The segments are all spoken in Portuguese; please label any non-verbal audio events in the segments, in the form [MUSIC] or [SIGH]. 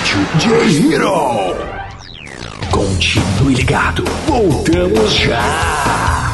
Rádio J-Hero. Continue ligado. Voltamos já.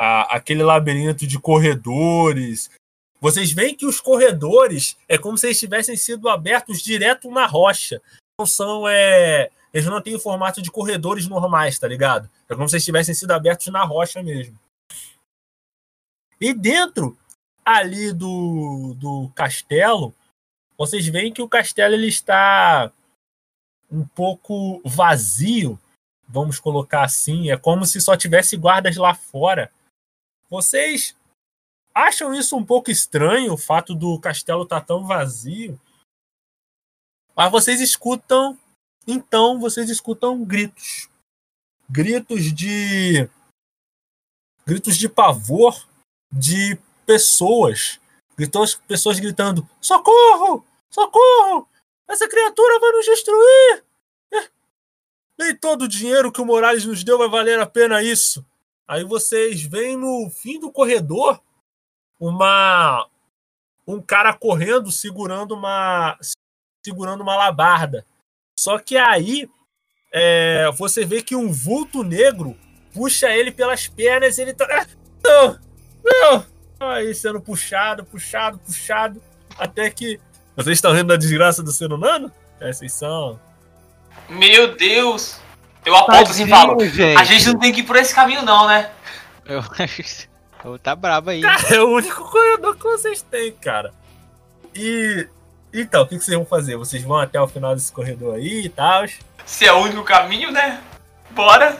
A- aquele labirinto de corredores. Vocês veem que os corredores é como se eles tivessem sido abertos direto na rocha. Não são. É, eles não têm o formato de corredores normais, tá ligado? É como se eles tivessem sido abertos na rocha mesmo. E dentro ali do, do castelo, vocês veem que o castelo ele está um pouco vazio, vamos colocar assim. É como se só tivesse guardas lá fora. Vocês acham isso um pouco estranho, o fato do castelo estar tão vazio? Mas vocês escutam, então vocês escutam gritos. Gritos de gritos de pavor de pessoas. Gritos, pessoas gritando: "Socorro! Socorro! Essa criatura vai nos destruir! Nem todo o dinheiro que o Morales nos deu vai valer a pena isso. Aí vocês veem no fim do corredor uma um cara correndo segurando uma segurando uma labarda. Só que aí é, você vê que um vulto negro puxa ele pelas pernas ele tá. Ah, Não! Não! Aí sendo puxado, puxado, puxado. Até que. Vocês estão rindo da desgraça do ser humano? É, vocês são. Meu Deus! Eu aponto assim e falo. A gente não tem que ir por esse caminho, não, né? Eu [LAUGHS] acho que tá brabo aí. Cara, é o único corredor que vocês têm, cara. E. Então, o que que vocês vão fazer? Vocês vão até o final desse corredor aí e tal? Se é o único caminho, né? Bora!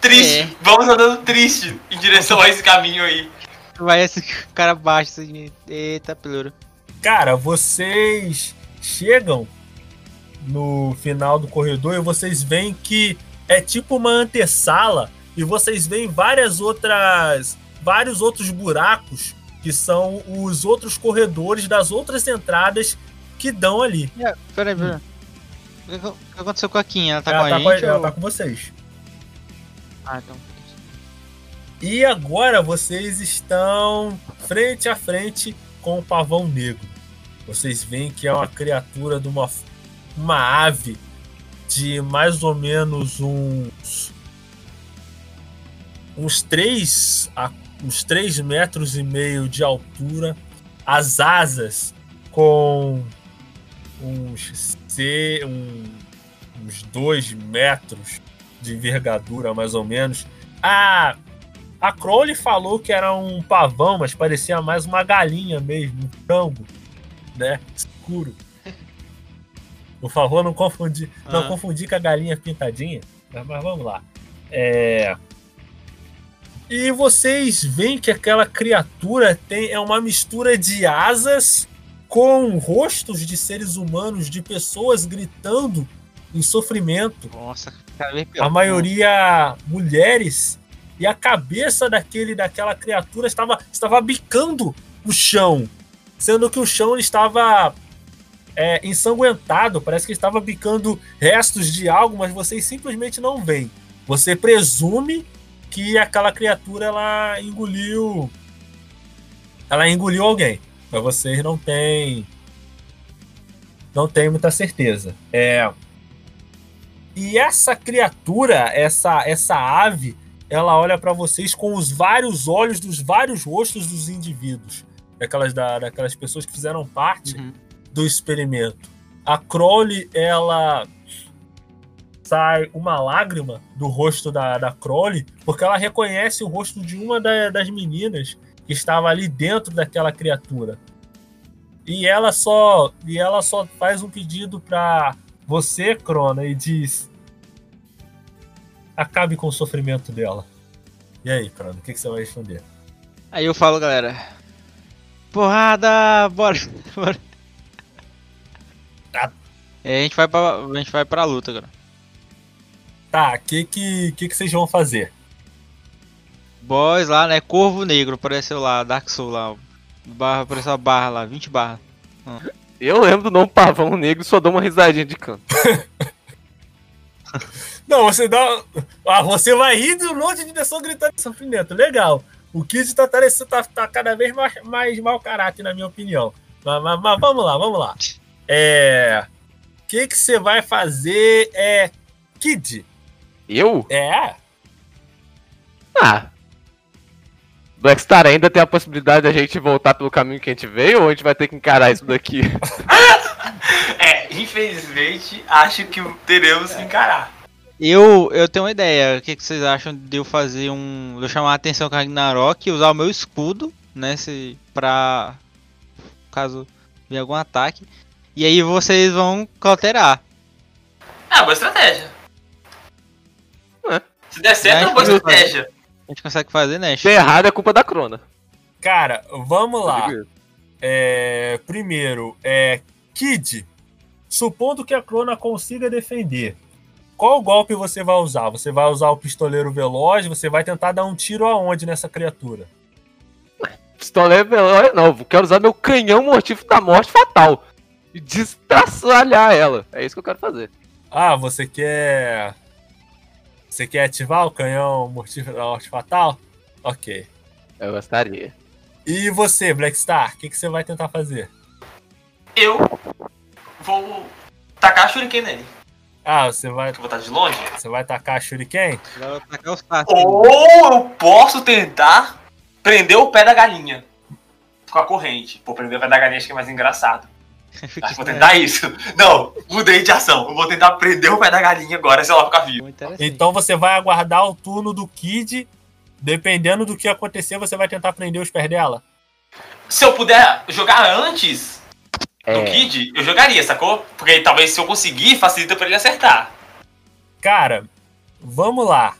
Triste! É. Vamos andando triste em direção a esse caminho aí. Vai esse cara baixo assim. Eita, pluro. Cara, vocês chegam no final do corredor e vocês veem que é tipo uma antessala e vocês veem várias outras vários outros buracos que são os outros corredores das outras entradas que dão ali. É, Peraí, peraí. O que- O que aconteceu com a Kim? Ela tá ela, com a tá gente? com, ela ou- tá com vocês. Ah, então. E agora vocês estão frente a frente com o pavão negro. Vocês veem que é uma criatura de uma, uma ave de mais ou menos uns uns 3 a uns 3 metros e meio de altura, as asas com uns, C, um, uns 2 metros de envergadura, mais ou menos. A, a Crowley falou que era um pavão, mas parecia mais uma galinha mesmo, um frango, né? Escuro. Por favor, não confundir, não Ah. confundir com a galinha pintadinha. Mas, mas vamos lá. É... E vocês veem que aquela criatura tem é uma mistura de asas com rostos de seres humanos, de pessoas gritando em sofrimento. Nossa, a maioria mulheres e a cabeça daquele daquela criatura estava estava bicando o chão, sendo que o chão estava é, ensanguentado, parece que estava bicando restos de algo, mas vocês simplesmente não veem. Você presume que aquela criatura ela engoliu ela engoliu alguém, mas vocês não têm não tem muita certeza. É e essa criatura, essa essa ave, ela olha para vocês com os vários olhos dos vários rostos dos indivíduos, daquelas da, daquelas pessoas que fizeram parte. Uhum do experimento. A Crowley, ela sai uma lágrima do rosto da, da Crowley, porque ela reconhece o rosto de uma da, das meninas que estava ali dentro daquela criatura. E ela só e ela só faz um pedido para você, Crona, e diz: acabe com o sofrimento dela. E aí, Crona, o que, que você vai responder? Aí eu falo, galera. Porrada, bora, [LAUGHS] bora. Tá. É, a gente vai pra, a gente vai pra luta agora. Tá, o que, que, que, que vocês vão fazer? Boys lá, né? Corvo Negro apareceu lá, Dark Soul lá. Barra, apareceu a barra lá, 20 barras. Ah. Eu lembro do nome Pavão Negro e só dou uma risadinha de canto. [LAUGHS] Não, você dá. Ah, você vai rir de um monte de pessoa gritando de sofrimento. Legal. O Kid tá, tá, tá cada vez mais, mais mau caráter, na minha opinião. Mas, mas, mas vamos lá, vamos lá. É. O que que você vai fazer, é. Kid? Eu? É. Ah. Blackstar ainda tem a possibilidade de a gente voltar pelo caminho que a gente veio ou a gente vai ter que encarar isso daqui? [LAUGHS] é, infelizmente, acho que teremos que encarar. Eu, eu tenho uma ideia. O que, que vocês acham de eu fazer um. De eu chamar a atenção com a Ragnarok e usar o meu escudo, né? Se, pra. Caso venha algum ataque. E aí vocês vão cauterar. É, boa estratégia. É. Se der certo, é uma boa estratégia. A gente consegue fazer, né? Se errado é culpa da Crona. Cara, vamos lá. É, primeiro, é, Kid, supondo que a Crona consiga defender, qual golpe você vai usar? Você vai usar o pistoleiro veloz? Você vai tentar dar um tiro aonde nessa criatura? Pistoleiro veloz, não. Quero usar meu canhão mortífero da morte fatal e destraçalhar ela. É isso que eu quero fazer. Ah, você quer. Você quer ativar o canhão mortífero da morte fatal? Ok. Eu gostaria. E você, Blackstar, o que, que você vai tentar fazer? Eu vou tacar a Shuriken nele. Ah, você vai. Eu vou estar de longe? Você vai tacar a Shuriken? Vai tacar os Ou eu posso tentar prender o pé da galinha com a corrente. Pô, prender o pé da galinha acho que é mais engraçado. Ah, vou tentar isso. Não, mudei de ação. Eu vou tentar prender o pé da galinha agora se ela ficar viva. Então você vai aguardar o turno do Kid. Dependendo do que acontecer, você vai tentar prender os pés dela. Se eu puder jogar antes é. do Kid, eu jogaria, sacou? Porque talvez se eu conseguir, facilita para ele acertar. Cara, vamos lá.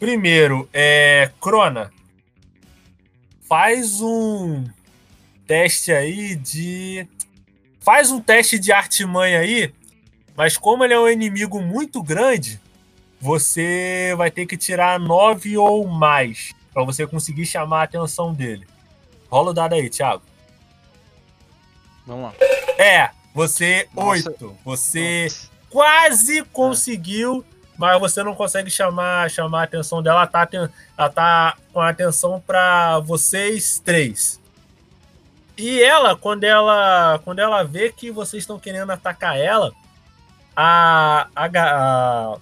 Primeiro, é. Crona. Faz um teste aí de. Faz um teste de artimanha aí, mas como ele é um inimigo muito grande, você vai ter que tirar 9 ou mais para você conseguir chamar a atenção dele. Rola o dado aí, Thiago. Vamos lá. É, você Nossa. 8. Você Nossa. quase conseguiu, mas você não consegue chamar, chamar a atenção dela. Ela tá, ela tá com a atenção para vocês três. E ela, quando ela, quando ela vê que vocês estão querendo atacar ela, a, a, a,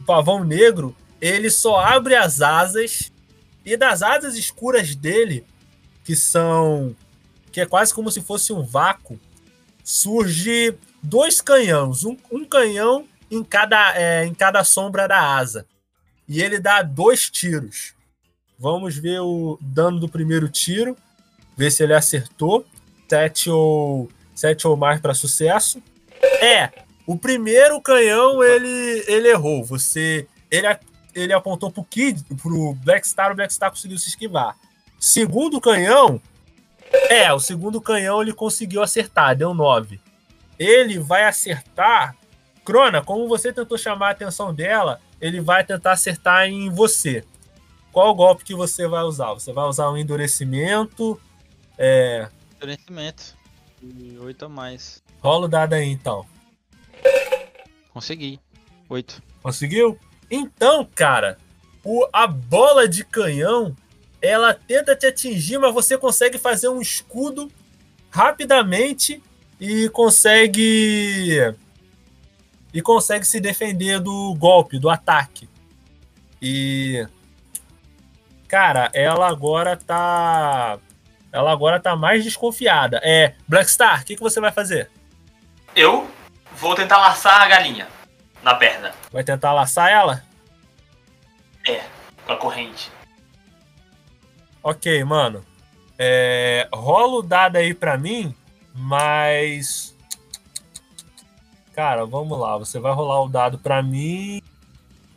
o pavão negro ele só abre as asas e das asas escuras dele, que são que é quase como se fosse um vácuo, surge dois canhões, um, um canhão em cada, é, em cada sombra da asa. E ele dá dois tiros. Vamos ver o dano do primeiro tiro ver se ele acertou. Sete ou, sete ou mais para sucesso. É, o primeiro canhão ele, ele errou. Você ele, ele apontou pro Kid, pro Blackstar, o Blackstar conseguiu se esquivar. Segundo canhão, É, o segundo canhão ele conseguiu acertar, deu 9. Ele vai acertar. Crona, como você tentou chamar a atenção dela, ele vai tentar acertar em você. Qual o golpe que você vai usar? Você vai usar um endurecimento. É, Endurecimento. E 8 a mais. rola o dado aí então. Consegui. 8. Conseguiu? Então, cara, o, a bola de canhão ela tenta te atingir, mas você consegue fazer um escudo rapidamente e consegue e consegue se defender do golpe, do ataque. E cara, ela agora tá ela agora tá mais desconfiada. É, Blackstar, o que, que você vai fazer? Eu vou tentar laçar a galinha na perna. Vai tentar laçar ela? É, com a corrente. Ok, mano. É, rola o dado aí pra mim, mas. Cara, vamos lá. Você vai rolar o dado pra mim.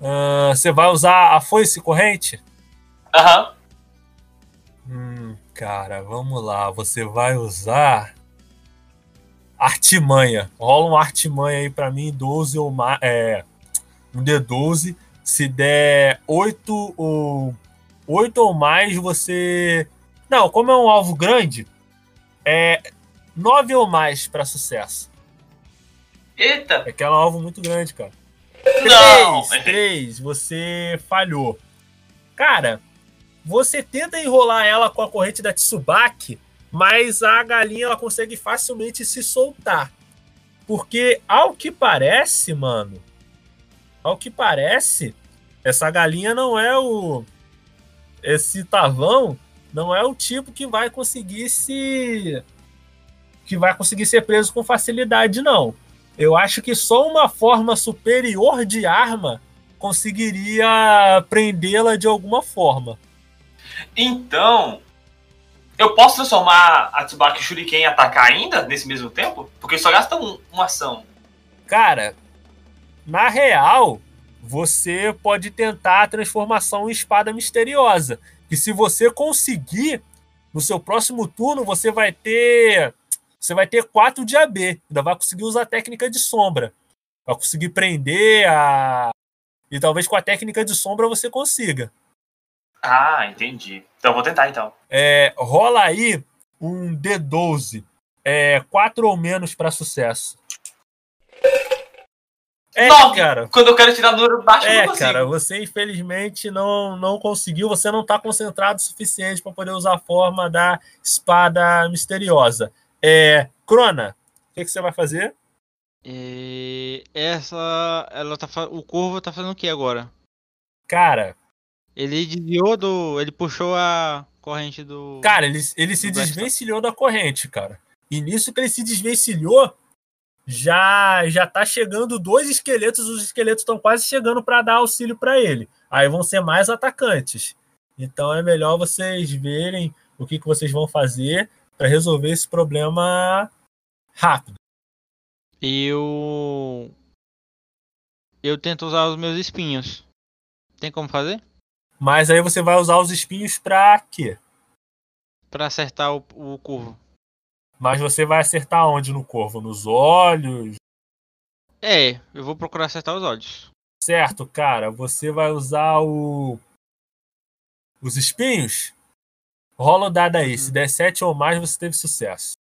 Ah, você vai usar a foice corrente? Aham. Hum, cara, vamos lá. Você vai usar. Artimanha. Rola um artimanha aí pra mim, 12 ou mais. É. Um D12. Se der 8 ou. 8 ou mais, você. Não, como é um alvo grande, é 9 ou mais pra sucesso. Eita! É que é um alvo muito grande, cara. Não! 3, 3, você falhou. Cara, você tenta enrolar ela com a corrente da Tsubaki, mas a galinha ela consegue facilmente se soltar. Porque, ao que parece, mano, ao que parece, essa galinha não é o. Esse tavão não é o tipo que vai conseguir se. que vai conseguir ser preso com facilidade, não. Eu acho que só uma forma superior de arma conseguiria prendê-la de alguma forma. Então, eu posso transformar a Tsubaki Shuriken em atacar ainda nesse mesmo tempo? Porque só gasta um- uma ação. Cara, na real, você pode tentar a transformação em espada misteriosa. E se você conseguir, no seu próximo turno você vai ter. Você vai ter 4 de AB. Ainda vai conseguir usar a técnica de sombra. Vai conseguir prender a. E talvez com a técnica de sombra você consiga. Ah, entendi. Então eu vou tentar então. É, rola aí um D12. É, 4 ou menos para sucesso. É, Nove! cara. Quando eu quero tirar número baixo, eu É, cara, você infelizmente não, não conseguiu, você não tá concentrado o suficiente para poder usar a forma da espada misteriosa. É, Crona, o que, que você vai fazer? E essa. Ela tá O corvo tá fazendo o que agora? Cara, Ele desviou do. Ele puxou a corrente do. cara, ele, ele se desvencilhou da corrente, cara. E nisso que ele se desvencilhou, já já tá chegando dois esqueletos, os esqueletos estão quase chegando para dar auxílio para ele. Aí vão ser mais atacantes. Então é melhor vocês verem o que, que vocês vão fazer para resolver esse problema rápido. Eu. Eu tento usar os meus espinhos. Tem como fazer? Mas aí você vai usar os espinhos para quê? Pra acertar o, o corvo. Mas você vai acertar onde no corvo? Nos olhos? É, eu vou procurar acertar os olhos. Certo, cara. Você vai usar o os espinhos? Rola o dado aí. Se der 7 ou mais, você teve sucesso.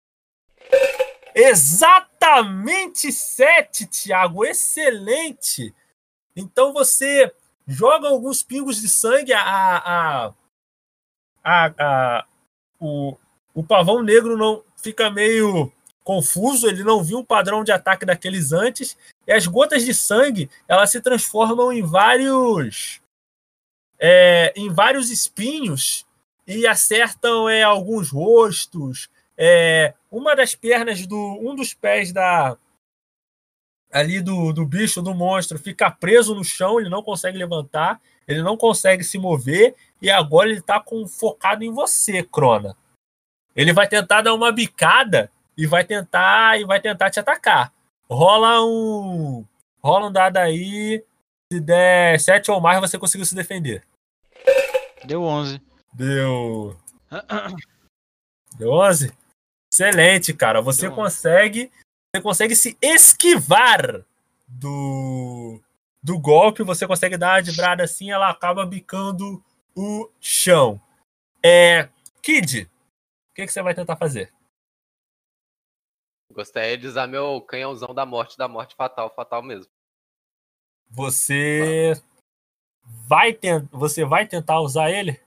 Exatamente 7, Thiago. Excelente. Então você joga alguns pingos de sangue. A, a, a, a- o, o pavão negro não fica meio confuso. Ele não viu um padrão de ataque daqueles antes. E as gotas de sangue elas se transformam em vários é, em vários espinhos e acertam é, alguns rostos. É, uma das pernas do um dos pés da ali do, do bicho do monstro fica preso no chão, ele não consegue levantar, ele não consegue se mover e agora ele está com, focado em você, Crona. Ele vai tentar dar uma bicada e vai tentar e vai tentar te atacar. Rola um rola um dado aí, se der 7 ou mais você conseguiu se defender. Deu 11. Deu [COUGHS] Deu 11? Excelente, cara. Você Deu 11. consegue. Você consegue se esquivar do, do golpe. Você consegue dar uma vibrada assim, ela acaba bicando o chão. É. Kid, o que, que você vai tentar fazer? Gostaria de usar meu canhãozão da morte, da morte fatal, fatal mesmo. Você vai, ten... você vai tentar usar ele?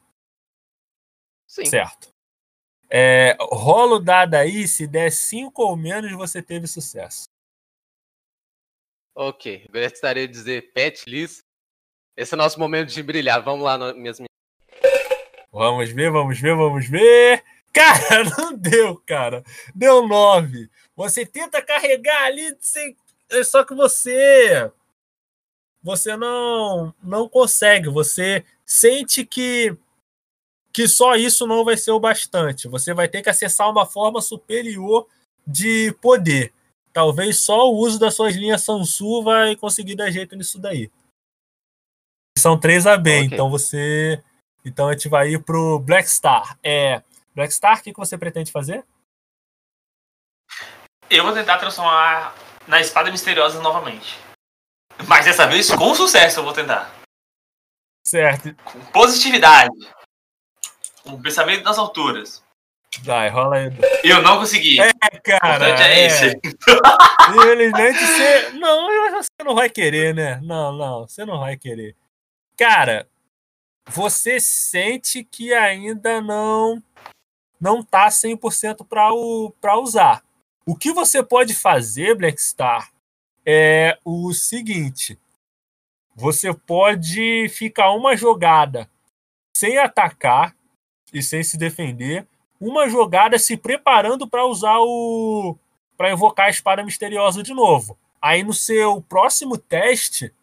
Sim. Certo. É, rola o dado aí, se der 5 ou menos, você teve sucesso. Ok. Gostaria de dizer, Pet Liz. Esse é o nosso momento de brilhar. Vamos lá, minhas meninas. Vamos ver, vamos ver, vamos ver. Cara, [LAUGHS] não deu, cara. Deu 9. Você tenta carregar ali, sem... é só que você. Você não, não consegue. Você sente que, que só isso não vai ser o bastante. Você vai ter que acessar uma forma superior de poder. Talvez só o uso das suas linhas Sansu vai conseguir dar jeito nisso daí. São 3 AB, Ok. então você. Então a gente vai ir pro Black Star. É. Black Star, o que, que você pretende fazer? Eu vou tentar transformar na espada misteriosa novamente. Mas dessa vez com sucesso eu vou tentar. Certo. Com positividade. Com pensamento nas alturas. Vai, rola aí. Eu não consegui. É, o cara. importante é é. esse. Infelizmente você. Não, você não vai querer, né? Não, não, você não vai querer. Cara, você sente que ainda não não tá 100% para o para usar. O que você pode fazer, Black Star, é o seguinte: você pode ficar uma jogada sem atacar e sem se defender, uma jogada se preparando para usar o para invocar a espada misteriosa de novo. Aí no seu próximo teste,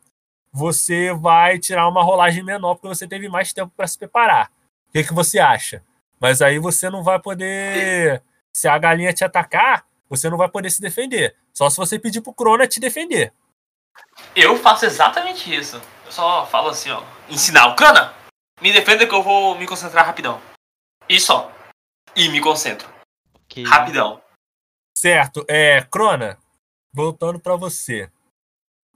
você vai tirar uma rolagem menor porque você teve mais tempo para se preparar. O que, que você acha? Mas aí você não vai poder. Se a galinha te atacar, você não vai poder se defender. Só se você pedir pro Crona te defender. Eu faço exatamente isso. Eu só falo assim, ó. Ensinar o cana. Me defenda que eu vou me concentrar rapidão. E só. E me concentro. Ok. Rapidão. Certo. É, Crona, voltando para você.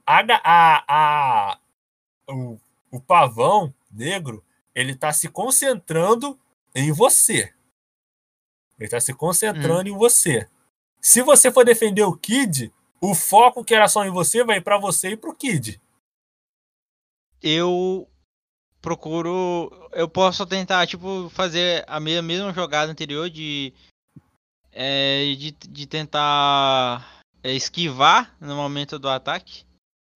A, a, a, o, o pavão negro, ele tá se concentrando em você. Ele tá se concentrando em você. Se você for defender o Kid, o foco que era só em você vai para você e pro Kid. Eu procuro. Eu posso tentar, tipo, fazer a me- mesma jogada anterior de. é, de, de tentar é, esquivar no momento do ataque.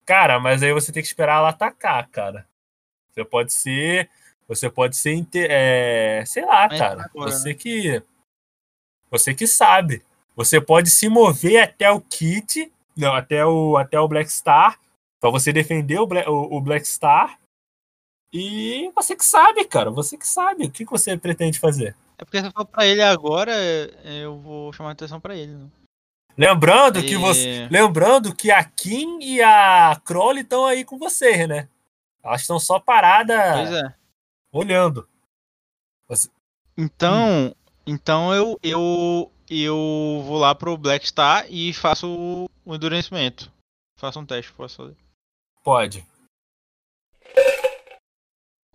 Cara, mas aí você tem que esperar ela atacar, cara. Você pode ser. Você pode ser. é, sei lá, Mas cara. agora, você que. Você que sabe. Você pode se mover até o Kit. Não, até o, até o Black Star. Pra você defender o, Bla- o, o Black Star. E você que sabe, cara. Você que sabe. O que, que você pretende fazer? É porque se eu for pra ele agora, eu vou chamar a atenção pra ele. Né? Lembrando que E- você. Lembrando que a Kim e a Crowley estão aí com vocês, né? Elas estão só paradas é. olhando. Então, então eu, eu, eu vou lá pro Black Star e faço o, o endurecimento. Faço um teste, posso fazer. Pode.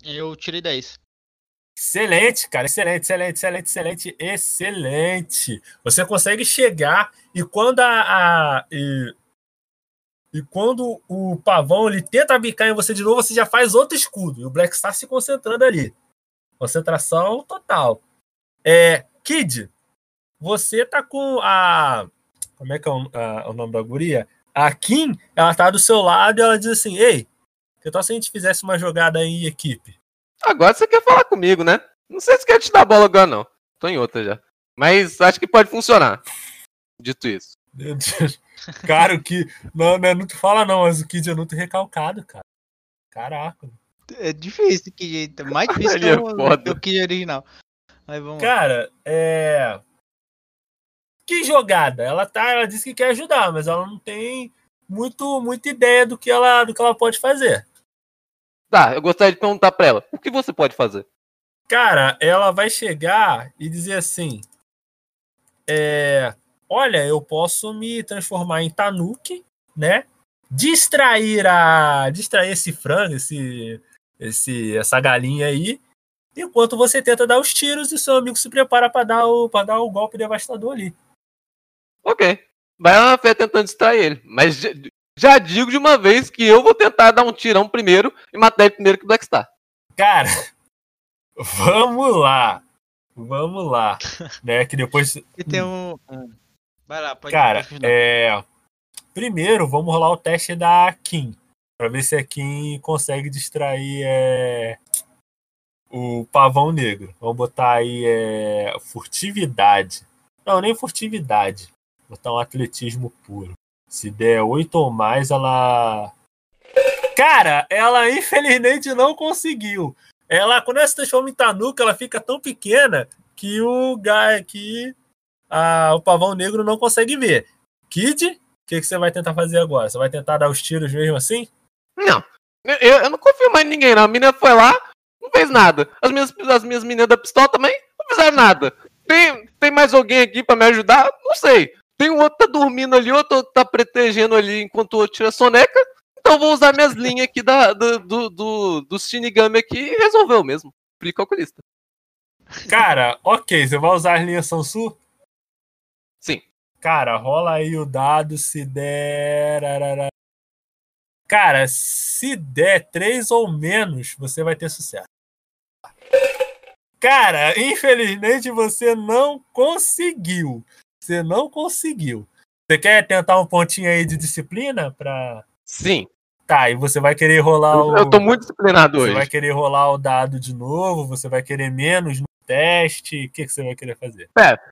Eu tirei 10. Excelente, cara. Excelente, excelente, excelente, excelente, excelente. Você consegue chegar e quando a. a- e, e quando o pavão ele tenta bicar em você de novo, você já faz outro escudo. E o Black Star se concentrando ali. Concentração total. É, Kid, você tá com a. Como é que é o, a- o nome da guria? A Kim, ela tá do seu lado e ela diz assim: Ei, que tal se a gente fizesse uma jogada aí em equipe? Agora você quer falar comigo, né? Não sei se quer te dar bola agora, não. Tô em outra já. Mas acho que pode funcionar. Dito isso. Meu Deus. Cara, o que. Não, não é muito fala, não, mas o Kid é muito recalcado, cara. Caraca. É difícil que jeito. Mais [LAUGHS] difícil que é que o Kid original. Aí vamos lá. Cara, é. Que jogada? Ela tá. Ela disse que quer ajudar, mas ela não tem muito, muita ideia do que ela, do que ela pode fazer. Tá, eu gostaria de perguntar pra ela. O que você pode fazer? Cara, ela vai chegar e dizer assim: é, olha, eu posso me transformar em Tanuki, né? Distrair a, distrair esse frango, esse, esse, essa galinha aí, enquanto você tenta dar os tiros e seu amigo se prepara para dar o, para dar o golpe devastador ali. Ok. Vai lá na fé tentando distrair ele. Mas já, digo de uma vez que eu vou tentar dar um tirão primeiro e matar ele primeiro que o Blackstar. Cara, [LAUGHS] vamos lá. Vamos lá. [LAUGHS] né? Que depois. E tem um. um- Vai lá, pode Cara, pode é. Primeiro, vamos rolar o teste da Kim. Pra ver se a Kim consegue distrair é, o pavão negro. Vamos botar aí é, furtividade. Não, nem furtividade. Botar um atletismo puro. Se der oito ou mais, ela. Cara, ela infelizmente não conseguiu. Ela, quando ela se transforma em Tanuka, ela fica tão pequena que o ga- que a- o pavão negro não consegue ver. Kid, o que, que você vai tentar fazer agora? Você vai tentar dar os tiros mesmo assim? Não. Eu, eu- não confio mais em ninguém, não. A menina foi lá, não fez nada. As minhas, as minhas meninas da pistola também não fizeram nada. Tem, tem mais alguém aqui pra me ajudar? Não sei. Tem um outro que tá dormindo ali, outro tá protegendo ali enquanto o outro tira a soneca. Então eu vou usar minhas linhas aqui da, do, do, do, do Shinigami aqui e resolveu mesmo. Fui calculista. Cara, ok, você vai usar as linhas Sansu? Sim. Cara, rola aí o dado se der. Cara, se der três ou menos, você vai ter sucesso. Cara, infelizmente você não conseguiu. Você não conseguiu. Você quer tentar um pontinho aí de disciplina pra. Sim. Tá, e você vai querer rolar Eu, o. eu tô muito disciplinado Você hoje. vai querer rolar o dado de novo? Você vai querer menos no teste? O que, que você vai querer fazer?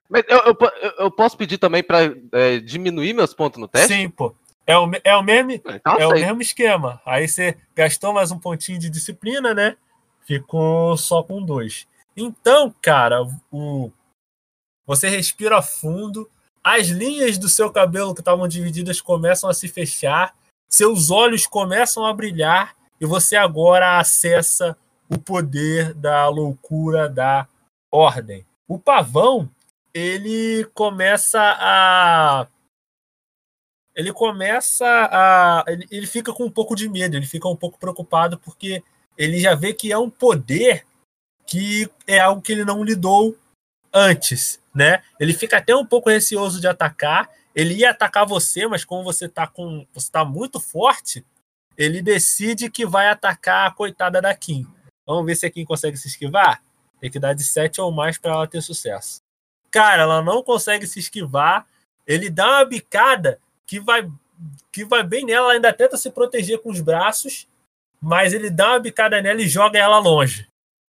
Mas eu, eu, eu- posso pedir também pra é, diminuir meus pontos no teste? Sim, pô. É o, é o mesmo, Então é o mesmo esquema. Aí você gastou mais um pontinho de disciplina, né? Ficou só com dois. Então, cara, o, você respira fundo, as linhas do seu cabelo que estavam divididas começam a se fechar, seus olhos começam a brilhar e você agora acessa o poder da loucura da ordem. O pavão, ele começa a ele começa a. Ele, ele fica com um pouco de medo, ele fica um pouco preocupado, porque ele já vê que é um poder que é algo que ele não lidou antes, né? Ele fica até um pouco receoso de atacar. Ele ia atacar você, mas como você tá com. Você tá muito forte, ele decide que vai atacar a coitada da Kim. Vamos ver se a Kim consegue se esquivar? Tem que dar de 7 ou mais para ela ter sucesso. Cara, ela não consegue se esquivar. Ele dá uma bicada que vai que vai bem nela, ela ainda tenta se proteger com os braços, mas ele dá uma bicada nela e joga ela longe.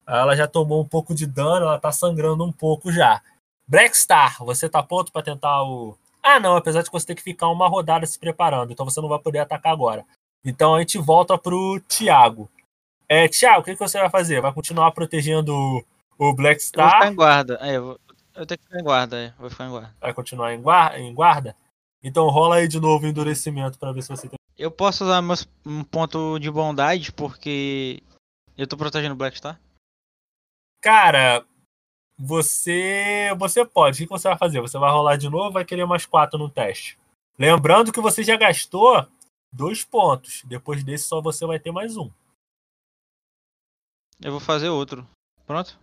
Ela já tomou um pouco de dano, ela tá sangrando um pouco já. Blackstar, você tá pronto para tentar o. Ah, não, apesar de que você ter que ficar uma rodada se preparando, então você não vai poder atacar agora. Então a gente volta pro Thiago. É, Thiago, o que, que você vai fazer? Vai continuar protegendo o- o Eu vou ficar Blackstar? em guarda. É, eu, vou, eu tenho que ficar em guarda, é. Vou ficar em guarda. Vai continuar em guarda? Em guarda? Então rola aí de novo o endurecimento para ver se você tem. Eu posso usar meus, um ponto de bondade porque eu tô protegendo o Blackstar? Cara, você você pode. O que você vai fazer? Você vai rolar de novo vai querer mais quatro no teste. Lembrando que você já gastou dois pontos. Depois desse, só você vai ter mais um. Eu vou fazer outro. Pronto?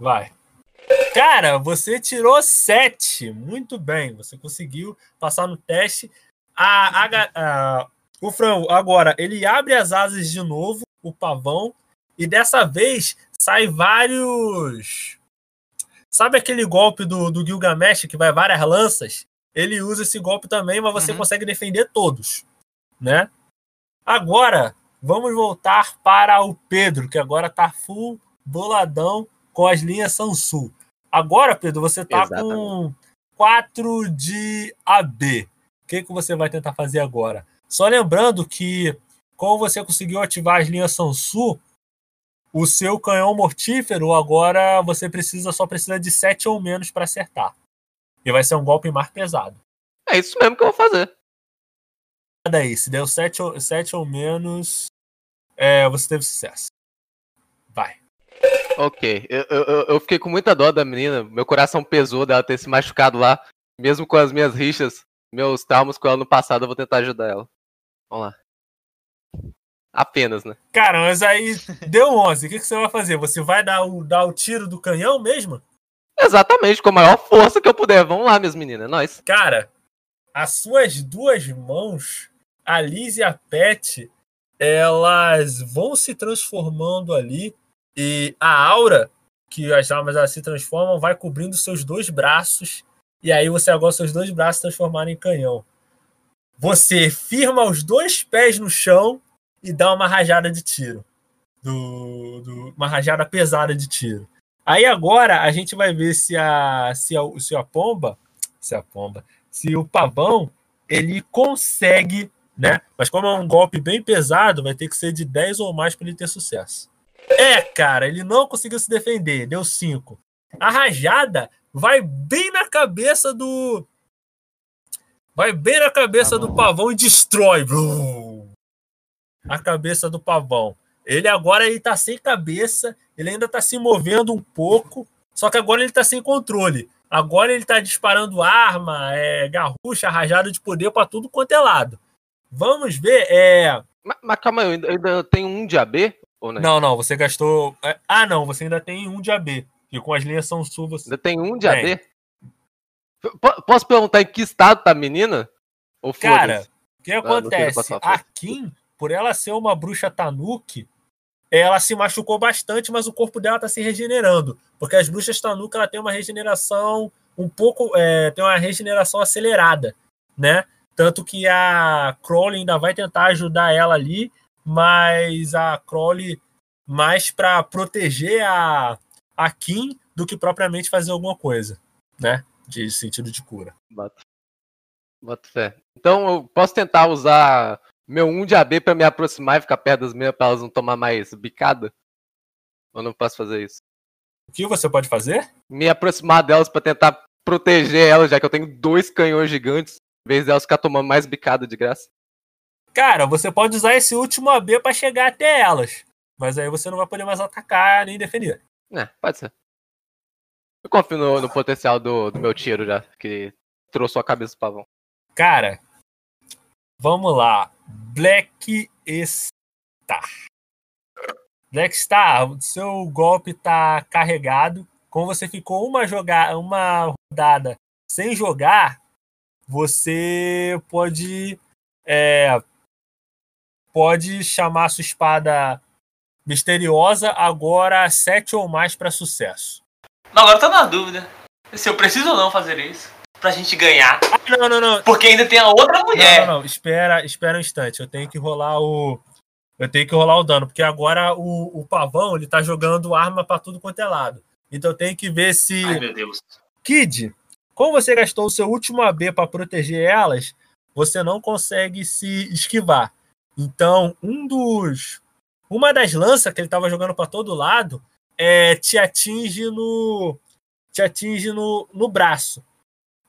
Vai. Cara, você tirou sete. Muito bem. Você conseguiu passar no teste. A, a a- o frango, agora, ele abre as asas de novo, o pavão, e dessa vez sai vários. Sabe aquele golpe do, do Gilgamesh que vai várias lanças? Ele usa esse golpe também, mas você Uhum. consegue defender todos, né? Agora, vamos voltar para o Pedro, que agora tá full boladão com as linhas Sansu. Agora, Pedro, você tá com 4 de AB. O que, que você vai tentar fazer agora? Só lembrando que, como você conseguiu ativar as linhas Sansu, o seu canhão mortífero agora você precisa só precisa de 7 ou menos para acertar. E vai ser um golpe mais pesado. É isso mesmo que eu vou fazer. Daí, se deu 7 ou, sete ou menos, é, você teve sucesso. Vai. Ok, eu, eu, eu fiquei com muita dó da menina. Meu coração pesou dela ter se machucado lá. Mesmo com as minhas rixas, meus traumas com ela no passado, eu vou tentar ajudar ela. Vamos lá. Apenas, né? Cara, mas aí deu 11. O que, que você vai fazer? Você vai dar o, dar o tiro do canhão mesmo? Exatamente, com a maior força que eu puder. Vamos lá, minhas meninas, é nóis. Cara, as suas duas mãos, a Liz e a Pet, elas vão se transformando ali e a aura que as almas elas se transformam vai cobrindo seus dois braços e aí você agora seus dois braços transformaram em canhão. Você firma os dois pés no chão e dá uma rajada de tiro. Do, do- uma rajada pesada de tiro. Aí agora a gente vai ver se a, se a, se a pomba, se a pomba, se o pavão, ele consegue, né? Mas como é um golpe bem pesado, vai ter que ser de 10 ou mais para ele ter sucesso. É, cara, ele não conseguiu se defender, deu 5. A rajada vai bem na cabeça do. Vai bem na cabeça do pavão e destrói. Brum. A cabeça do pavão. Ele agora ele tá sem cabeça, ele ainda tá se movendo um pouco, só que agora ele tá sem controle. Agora ele tá disparando arma, é, garrucha, rajada de poder pra tudo quanto é lado. Vamos ver, é. Mas, mas calma aí, eu ainda, eu ainda tenho um de AB? Ou não? Não, não, você gastou. é, Ah, não, você ainda tem um de AB. E com as linhas são sul, você. Ainda tem um de Tem. AD? P- posso perguntar em que estado tá a menina? Ou Cara, o que não quero acontece? A. Kim, por ela ser uma bruxa Tanuki, ela se machucou bastante, mas o corpo dela tá se regenerando. Porque as bruxas Tanuki ela tem uma regeneração um pouco. é, tem uma regeneração acelerada, né? Tanto que a Crowley ainda vai tentar ajudar ela ali, mas a Crowley mais para proteger a, a Kim do que propriamente fazer alguma coisa, né? De sentido de cura. Boto. Boto fé. Então eu posso tentar usar meu 1 de AB pra me aproximar e ficar perto das minhas pra elas não tomar mais bicada? Ou não posso fazer isso? O que você pode fazer? Me aproximar delas pra tentar proteger elas, já que eu tenho dois canhões gigantes, em vez delas ficar tomando mais bicada de graça. Cara, você pode usar esse último AB pra chegar até elas. Mas aí você não vai poder mais atacar nem defender. É, pode ser. Eu confio no, no potencial do, do meu tiro já, que trouxe a cabeça do pavão. Cara, vamos lá. Black Star. Black Star, o seu golpe tá carregado. Como você ficou uma, joga uma rodada sem jogar, você pode é, pode chamar sua espada misteriosa agora sete ou mais para sucesso. Não, agora tô na dúvida. Se eu preciso ou não fazer isso. Pra gente ganhar. Ah, não, não, não. Porque ainda tem a outra mulher. Não, não, não. Espera, espera um instante. Eu tenho que rolar o. Eu tenho que rolar o dano, porque agora o, o pavão ele tá jogando arma pra tudo quanto é lado. Então eu tenho que ver se. Ai, meu Deus. Kid, como você gastou o seu último AB pra proteger elas, você não consegue se esquivar. Então, um dos. Uma das lanças que ele tava jogando pra todo lado é, te atinge no. Te atinge no, no braço.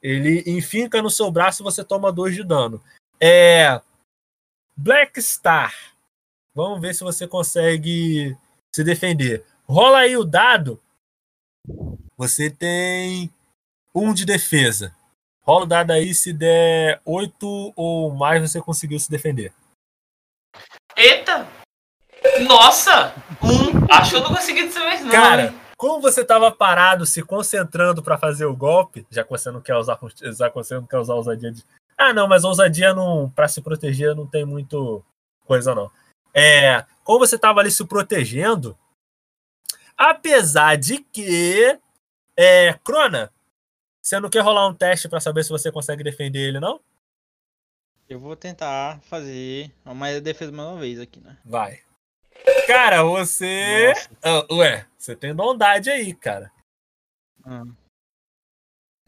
Ele enfinca no seu braço e você toma dois de dano. É. Black Star. Vamos ver se você consegue se defender. Rola aí o dado. Você tem um de defesa. Rola o dado aí, se der oito ou mais, você conseguiu se defender. Eita! Nossa! Um! Acho que eu não consegui dessa vez, não. Cara? Como você estava parado, se concentrando para fazer o golpe, já que você não quer usar, [LAUGHS] já que você não quer usar ousadia de. Ah, não, mas ousadia não, para se proteger não tem muito coisa não. É, como você estava ali se protegendo, apesar de que é, Crona, você não quer rolar um teste para saber se você consegue defender ele não? Eu vou tentar fazer uma defesa mais uma vez aqui, né? Vai. Cara, você. Ah, ué, você tem bondade aí, cara. Ah.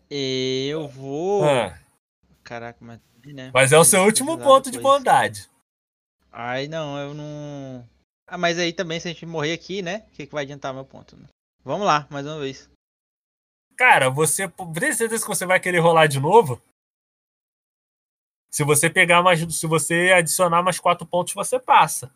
Eu vou. Ah, Caraca, mas. Né? mas é o seu último ponto de bondade. Ai, não, eu não. Ah, mas aí também, se a gente morrer aqui, né? O que, que vai adiantar meu ponto? Né? Vamos lá, mais uma vez. Cara, você. Tem certeza que você vai querer rolar de novo? Se você pegar mais. Se você adicionar mais quatro pontos, você passa.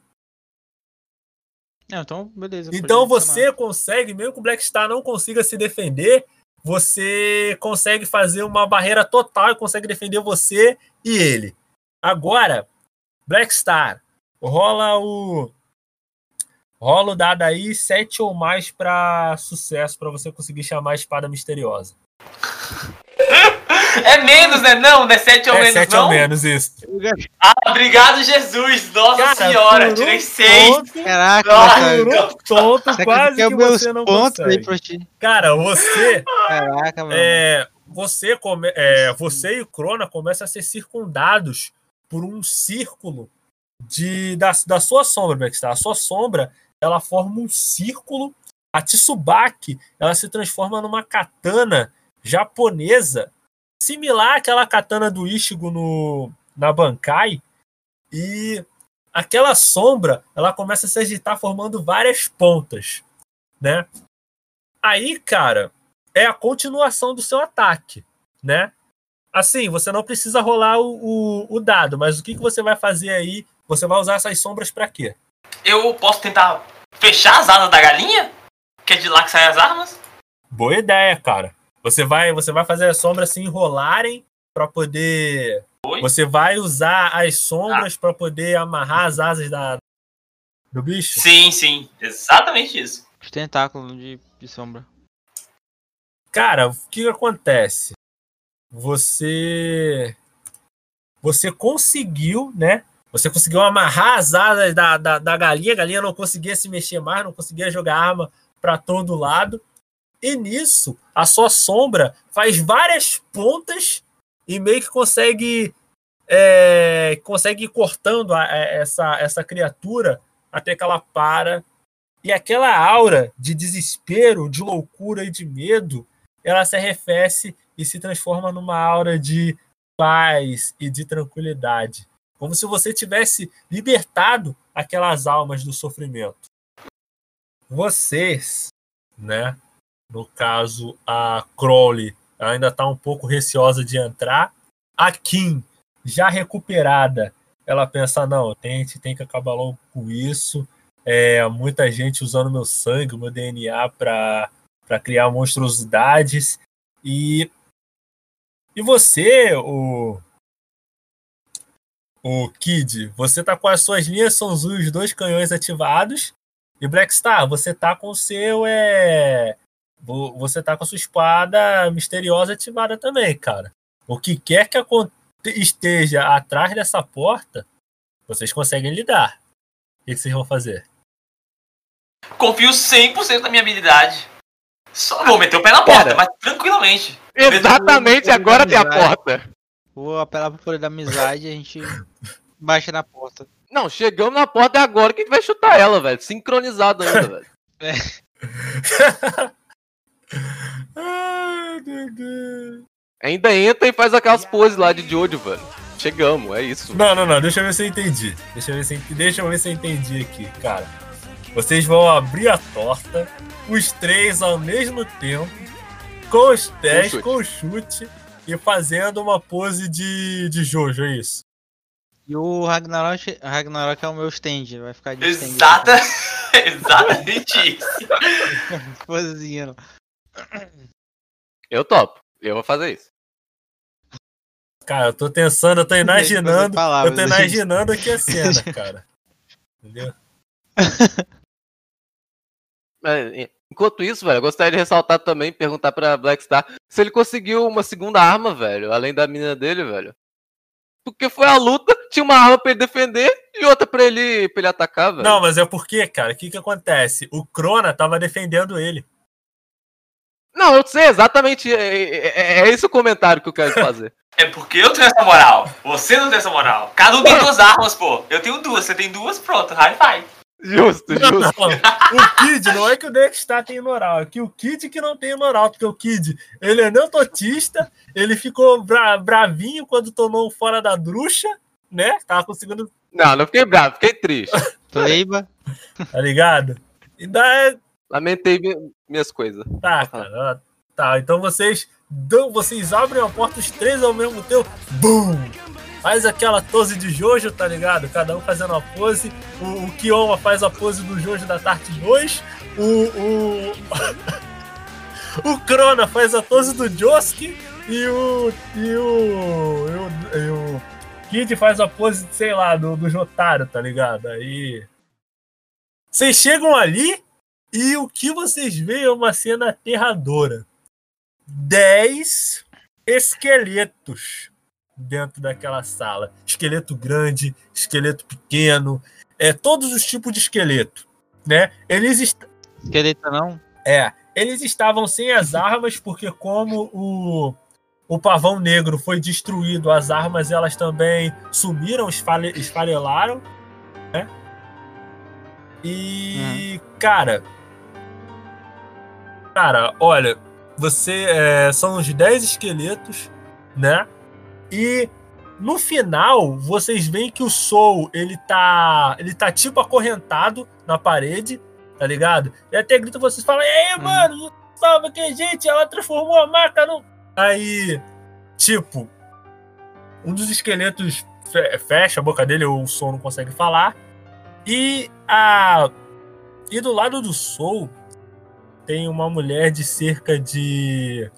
Não, então, beleza. Então você consegue, mesmo que o Black Star não consiga se defender, você consegue fazer uma barreira total e consegue defender você e ele. Agora, Black Star, rola o. Rola o dado aí, 7 ou mais pra sucesso, pra você conseguir chamar a espada misteriosa. É menos, né? Não, não é 7 ou é menos, 7 não? ou menos, isso. Ah, obrigado, Jesus. Nossa Cara, senhora, um tirei 6. ponto- Caraca, um tonto, quase que meus você não consegue. pra ti. Cara, você Caraca, mano. É, você, come, é, você e o Crona começam a ser circundados por um círculo de, da, da sua sombra, Blackstar. A sua sombra, ela forma um círculo. A Tsubaki, ela se transforma numa katana japonesa, similar àquela katana do Ishigo no, na Bankai. E aquela sombra, ela começa a se agitar formando várias pontas, né? Aí, cara, é a continuação do seu ataque, né? Assim, você não precisa rolar o, o, o dado, mas o que, que você vai fazer aí? Você vai usar essas sombras pra quê? Eu posso tentar fechar as asas da galinha? Que é de lá que saem as armas? Boa ideia, cara. Você vai, você vai fazer as sombras se enrolarem pra poder. Oi? Você vai usar as sombras pra poder amarrar as asas da, do bicho? Sim, sim. Exatamente isso. Os tentáculos de, de sombra. Cara, o que, que acontece? Você. Você conseguiu, né? Você conseguiu amarrar as asas da, da, da galinha, a galinha não conseguia se mexer mais, não conseguia jogar arma para todo lado. E nisso, a sua sombra faz várias pontas e meio que consegue. é, consegue ir cortando a- a- essa, essa criatura até que ela para. E aquela aura de desespero, de loucura e de medo ela se arrefece e se transforma numa aura de paz e de tranquilidade. Como se você tivesse libertado aquelas almas do sofrimento. Vocês, né? No caso, a Crowley ainda está um pouco receosa de entrar. A Kim, já recuperada, ela pensa: não, tem, tem que acabar logo com isso. É, muita gente usando meu sangue, meu DNA para criar monstruosidades. E e você, o o Kid, você tá com as suas linhas Sonzu os dois canhões ativados. E Blackstar, você tá com o seu é você tá com a sua espada misteriosa ativada também, cara. O que quer que esteja atrás dessa porta, vocês conseguem lidar. O que que vocês vão fazer? Confio 100% na minha habilidade. Só vou meter o pé na porta, Cara. mas tranquilamente. Exatamente, agora tem a porta. Vou apelar pro poder da amizade e a gente baixa na porta. Não, chegamos na porta é agora que a gente vai chutar ela, velho. Sincronizado ainda, [LAUGHS] velho. [LAUGHS] Ai, meu Deus. Ainda entra e faz aquelas poses lá de Jojo, velho. Chegamos, é isso. Não, não, não. Deixa eu ver se eu entendi. Deixa eu ver se, eu- deixa eu ver se eu entendi aqui, cara. Vocês vão abrir a torta, os três ao mesmo tempo, com os pés, chute. com o chute, e fazendo uma pose de, de Jojo, é isso? E o Ragnarok, Ragnarok é o meu stand, vai ficar de stand. Exata... [LAUGHS] Exatamente isso. [LAUGHS] Pozinho. Eu topo. Eu vou fazer isso. Cara, eu tô pensando, eu tô imaginando, palavras, eu tô gente. imaginando aqui a cena, [LAUGHS] cara. Entendeu? [LAUGHS] Enquanto isso, velho, eu gostaria de ressaltar também, perguntar pra Blackstar se ele conseguiu uma segunda arma, velho, além da mina dele, velho. Porque foi a luta, tinha uma arma pra ele defender e outra pra ele, pra ele atacar, velho. Não, mas é porque, cara, o que que acontece? O Crona tava defendendo ele. Não, eu sei exatamente. É, é- é esse o comentário que eu quero fazer. [LAUGHS] É porque eu tenho essa moral. Você não tem essa moral. Cada um tem duas armas, pô. Eu tenho duas, você tem duas, pronto. High five. Justo, Não, justo. o Kid não é que o Dexter tem moral, é que o Kid que não tem moral, porque o Kid, ele é neototista, ele ficou bra- bravinho quando tomou um fora da bruxa, né? Tava conseguindo, Não, não fiquei bravo, fiquei triste. Pleiba. tá ligado? E daí, Lamentei minhas coisas. tá, cara, tá, então vocês dão, vocês abrem a porta os três ao mesmo tempo, BUM! faz aquela pose de Jojo, tá ligado? Cada um fazendo uma pose. O, o Kioma faz a pose do Jojo da Tarte 2. O. O, [LAUGHS] o Krona faz a pose do Josuke. E o. E o. E o, e o Kid faz a pose, sei lá, do, do Jotaro, tá ligado? Aí. Vocês chegam ali e o que vocês veem é uma cena aterradora. Dez esqueletos dentro daquela sala. Esqueleto grande, esqueleto pequeno, é todos os tipos de esqueleto, né? Eles est... Esqueleto não? é, eles estavam sem as armas porque como o o pavão negro foi destruído, as armas elas também sumiram, esfale- esfarelaram, né? E cara, cara, olha, você é, são os 10 esqueletos, né? E no final, vocês veem que o Soul, ele tá, ele tá tipo acorrentado na parede, tá ligado? E até grita vocês falam: "E aí, mano, salva que gente, ela transformou a maca no Aí, tipo, um dos esqueletos fe- fecha a boca dele, o Soul não consegue falar. E a e do lado do Soul tem uma mulher de cerca de.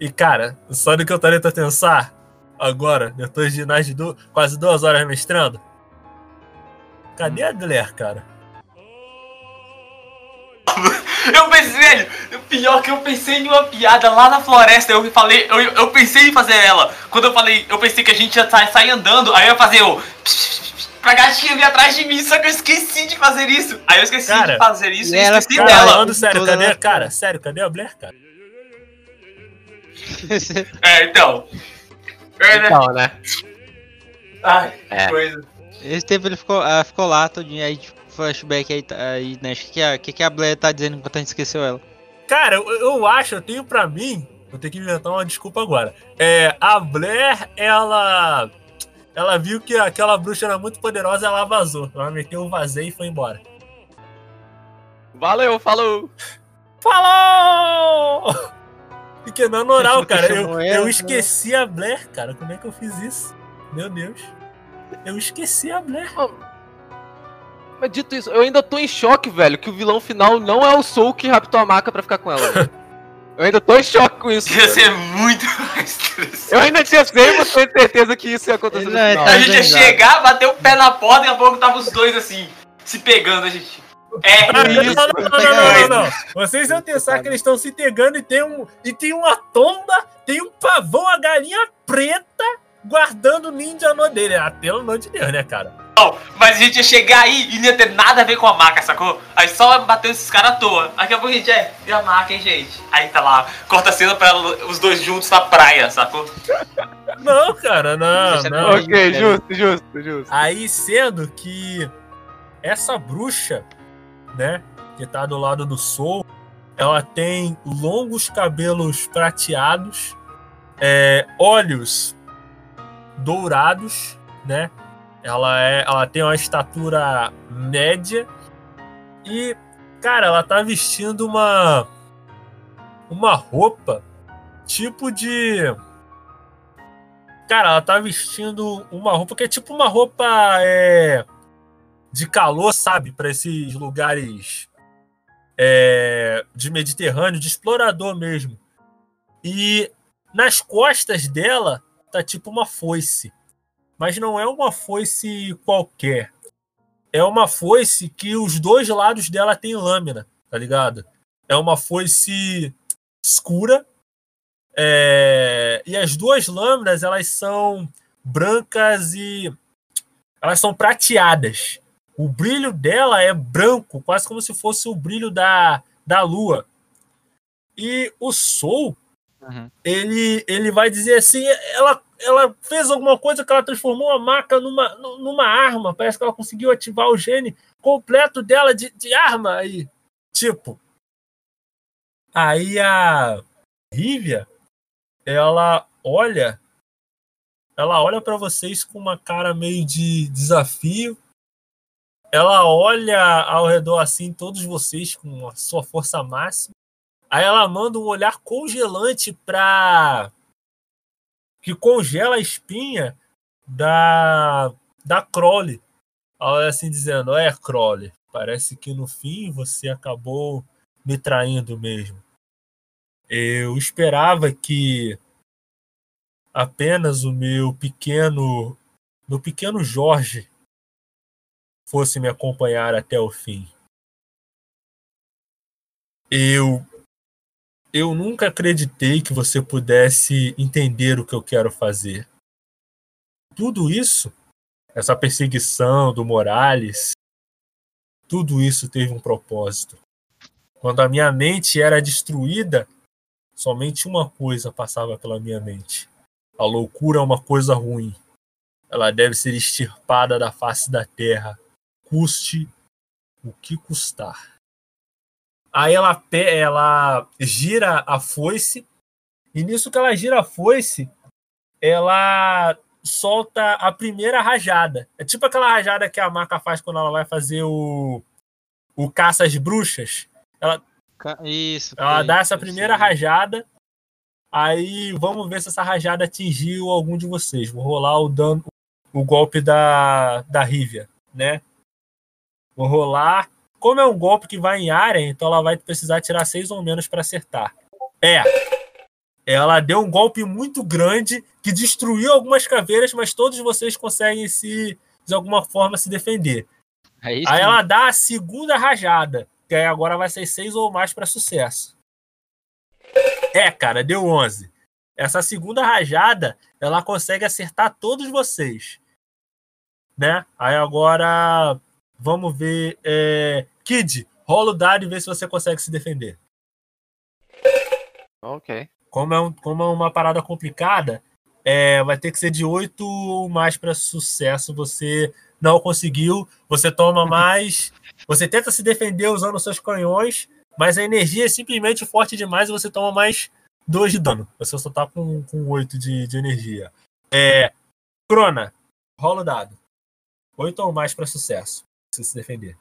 E cara, sabe o que eu tô tentando pensar agora, depois de mais de du- quase duas horas mestrando? Cadê a mulher, cara? Eu pensei, velho, pior que eu pensei em uma piada lá na floresta. Eu falei, eu, eu pensei em fazer ela. Quando eu falei, eu pensei que a gente ia sair andando, aí eu ia fazer o. Pra gatinha vir atrás de mim, só que eu esqueci de fazer isso. Aí eu esqueci Cara, de fazer isso e ela esqueci dela. Falando sério, Toda cadê, na- cara? Sério, cadê a mulher, cara? É, então. É, né? Então, né? Ai, que É. coisa. Esse tempo ele ficou, ah, ficou lá todinho, aí tipo, flashback aí, tá- aí né? O que, que, a, que, que a Blair tá dizendo enquanto a gente esqueceu ela? Cara, eu, eu acho, eu tenho pra mim, vou ter que inventar uma desculpa agora. É, a Blair, ela. Ela viu que aquela bruxa era muito poderosa, ela vazou. Ela meteu o vazio e foi embora. Valeu, falou! Falou! [LAUGHS] Porque na moral, cara, eu, eu né? esqueci a Blair, cara. Como é que eu fiz isso? Meu Deus. Eu esqueci a Blair. Mas dito isso, eu ainda tô em choque, velho, que o vilão final não é o Soul que raptou a maca pra ficar com ela. [LAUGHS] Eu ainda tô em choque com isso. Ia ser muito [LAUGHS] mais estressante. Eu ainda tinha 100% de certeza que isso ia acontecer não é tá- A gente ia chegar, bater o pé na porta e daqui a pouco tava os dois assim, se pegando, a gente. É, não, isso. não, não, não, não, não, não. Vocês iam pensar que eles estão se pegando e tem, um, e tem uma tomba, tem um pavão, a galinha preta guardando o ninja no dele. Ah, pelo amor de Deus, né, cara? Mas a gente ia chegar aí e não ia ter nada a ver com a maca, sacou? Aí só bateu esses caras à toa. Daqui a pouco a gente é, e a maca, hein, gente? Aí tá lá, corta a cena pra os dois juntos na praia, sacou? Não, cara, não, Deixa não. Ok, justo, justo, justo. Aí sendo que essa bruxa, né, que tá do lado do sol, ela tem longos cabelos prateados, é, olhos dourados, né? Ela é, ela tem uma estatura média e, cara, ela tá vestindo uma uma roupa tipo de Cara, ela tá vestindo uma roupa que é tipo uma roupa é, de calor, sabe? Pra esses lugares é, de Mediterrâneo, de explorador mesmo. E nas costas dela tá tipo uma foice. Mas não é uma foice qualquer. É uma foice que os dois lados dela tem lâmina, tá ligado? É uma foice escura é, e as duas lâminas elas são brancas e elas são prateadas. O brilho dela é branco, quase como se fosse o brilho da, da lua. E o Soul, Uhum. ele, ele vai dizer assim: ela, ela fez alguma coisa que ela transformou a maca numa, nu- numa arma. Parece que ela conseguiu ativar o gene completo dela de, de arma. Aí, tipo. Aí a Rívia, ela olha. Ela olha para vocês com uma cara meio de desafio. Ela olha ao redor assim, todos vocês com a sua força máxima. Aí ela manda um olhar congelante pra. Que congela a espinha da, da Crowley. Assim dizendo: É, Crowley, parece que no fim você acabou me traindo mesmo. Eu esperava que apenas o meu pequeno meu pequeno Jorge fosse me acompanhar até o fim. Eu eu nunca acreditei que você pudesse entender o que eu quero fazer. Tudo isso, essa perseguição do Morales, tudo isso teve um propósito. Quando a minha mente era destruída, somente uma coisa passava pela minha mente: a loucura é uma coisa ruim. Ela deve ser extirpada da face da terra, custe o que custar. Aí ela, ela gira a foice, e nisso que ela gira a foice, ela solta a primeira rajada. É tipo aquela rajada que a maca faz quando ela vai fazer o, o caça às bruxas. Ela, Isso. ela dá essa primeira isso. rajada. Aí vamos ver se essa rajada atingiu algum de vocês. Vou rolar o dano, o golpe da, da Rivia, né? Vou rolar. Como é um golpe que vai em área, então ela vai precisar tirar seis ou menos para acertar. É. Ela deu um golpe muito grande que destruiu algumas caveiras, mas todos vocês conseguem se de alguma forma se defender. Aí, Aí ela dá a segunda rajada, que aí agora vai ser seis ou mais para sucesso. É, cara, deu 11. Essa segunda rajada, ela consegue acertar todos vocês. Né? Aí agora, vamos ver. é, Kid, rola o dado e vê se você consegue se defender. Ok. Como é, um- como é uma parada complicada, é, vai ter que ser de 8 ou mais para sucesso. Você não conseguiu, você toma mais. [LAUGHS] Você tenta se defender usando seus canhões, mas a energia é simplesmente forte demais e você toma mais 2 de dano. Você só tá com, com 8 de, de energia. É, Crona, rola o dado. 8 ou mais para sucesso. Você se defender.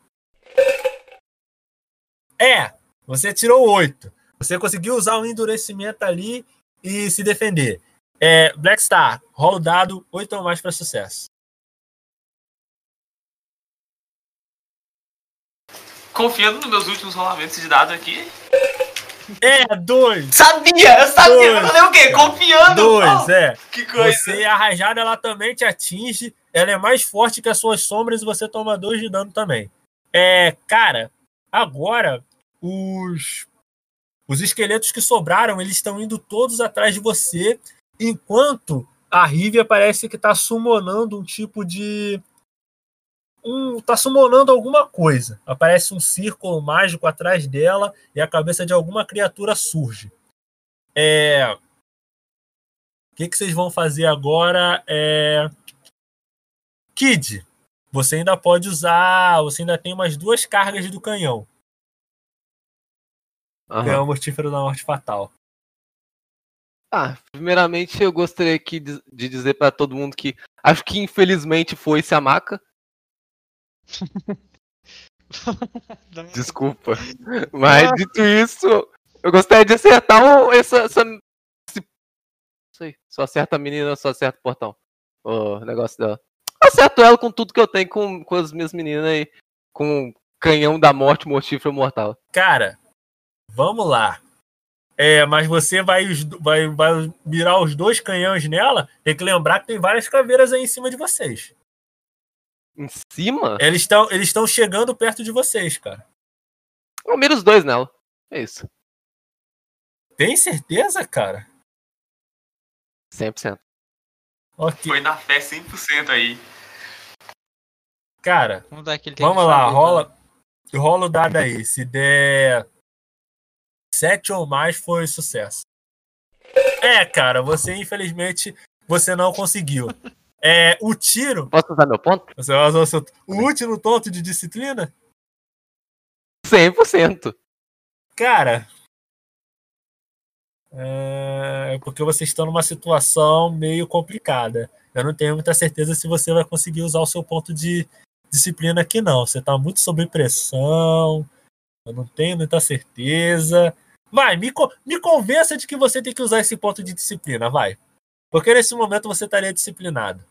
É, você tirou 8. Você conseguiu usar o endurecimento ali e se defender. É, Black Star, rola o dado 8 ou mais para sucesso. Confiando nos meus últimos rolamentos de dado aqui. É, 2. Sabia! Eu sabia! Dois. Eu falei o quê? Confiando! 2, Oh, é. Que coisa! Você, a rajada, ela também te atinge. Ela é mais forte que as suas sombras e você toma 2 de dano também. É, cara, agora os os esqueletos que sobraram, eles estão indo todos atrás de você, enquanto a Rivia parece que tá summonando um tipo de um tá summonando alguma coisa. Aparece um círculo mágico atrás dela e a cabeça de alguma criatura surge. É, o que, que vocês vão fazer agora é. Kid, você ainda pode usar. Você ainda tem umas duas cargas do canhão. Aham. Canhão mortífero da morte fatal. Ah, primeiramente eu gostaria aqui de de dizer pra todo mundo que acho que infelizmente foi esse a maca. [LAUGHS] Desculpa. Mas dito isso, eu gostaria de acertar o, essa. essa esse, não sei, só acerta a menina, só acerta o portão. O negócio dela. Eu acerto ela com tudo que eu tenho com, com as minhas meninas aí. Com o canhão da morte mortífero mortal. Cara, vamos lá. É, mas você vai, vai, vai mirar os dois canhões nela. Tem que lembrar que tem várias caveiras aí em cima de vocês. Em cima? Eles estão eles chegando perto de vocês, cara. Eu miro os dois nela. É isso. Tem certeza, cara? 100%. Ok. Foi na fé 100% aí. Cara, Vamos dar aquele tem Vamos lá, saber, né? rola, rola o dado aí. Se der sete ou mais, foi sucesso. É, cara, você infelizmente você não conseguiu. É, o tiro, Posso usar meu ponto? você vai usar o seu, o último tonto de disciplina, 100%. cara. É porque vocês estão numa situação meio complicada. Eu não tenho muita certeza se você vai conseguir usar o seu ponto de disciplina aqui, não. Você tá muito sob pressão. Eu não tenho muita certeza. Vai, me, me convença de que você tem que usar esse ponto de disciplina, vai. Porque nesse momento você estaria disciplinado.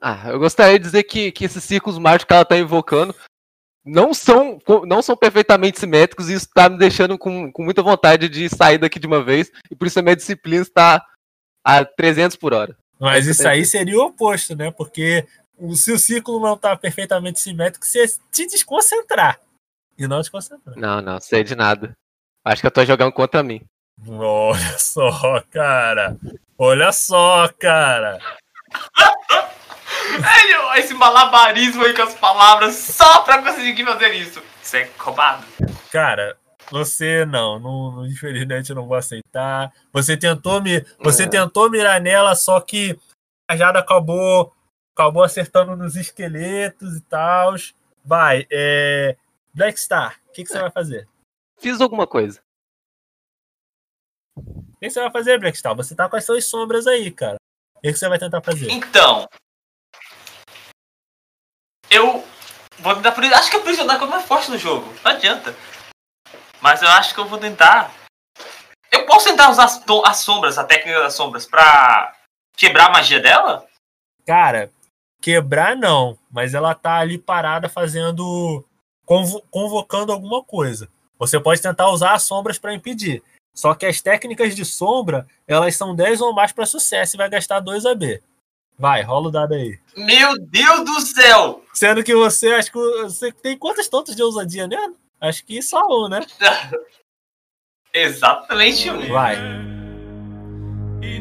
Ah, eu gostaria de dizer que, que esses círculos mágicos que ela tá invocando não são, não são perfeitamente simétricos e isso tá me deixando com, com muita vontade de sair daqui de uma vez. E por isso a minha disciplina está a 300 por hora. Mas isso aí seria o oposto, né? Porque se o círculo não tá perfeitamente simétrico, você te desconcentrar. E não desconcentrar. Não, não, sei de nada. Acho que eu tô jogando contra mim. Olha só, cara. Olha só, cara. Velho, esse malabarismo aí com as palavras só pra conseguir fazer isso. Isso é roubado. Cara, você não, não, infelizmente eu não vou aceitar. Você tentou me, você É. tentou mirar nela, só que a jada acabou, acabou acertando nos esqueletos e tal. Vai, é, Black Star, o que, que você vai fazer? Fiz alguma coisa. O que, você vai fazer, Black Star? Você tá com as suas sombras aí, cara. O que, você vai tentar fazer? Então. Eu vou tentar. Acho que o prisionário é mais forte no jogo. Não adianta. Mas eu acho que eu vou tentar. Eu posso tentar usar as, as sombras, a técnica das sombras, pra quebrar a magia dela? Cara, quebrar não, mas ela tá ali parada fazendo. convo- convocando alguma coisa. Você pode tentar usar as sombras para impedir. Só que as técnicas de sombra, elas são 10 ou mais para sucesso e vai gastar 2 AB. Vai, rola o dado aí. Meu Deus do céu! Sendo que você, acho que você tem quantos tantos de ousadia mesmo? Acho que só um, né? [LAUGHS] Exatamente um. Vai.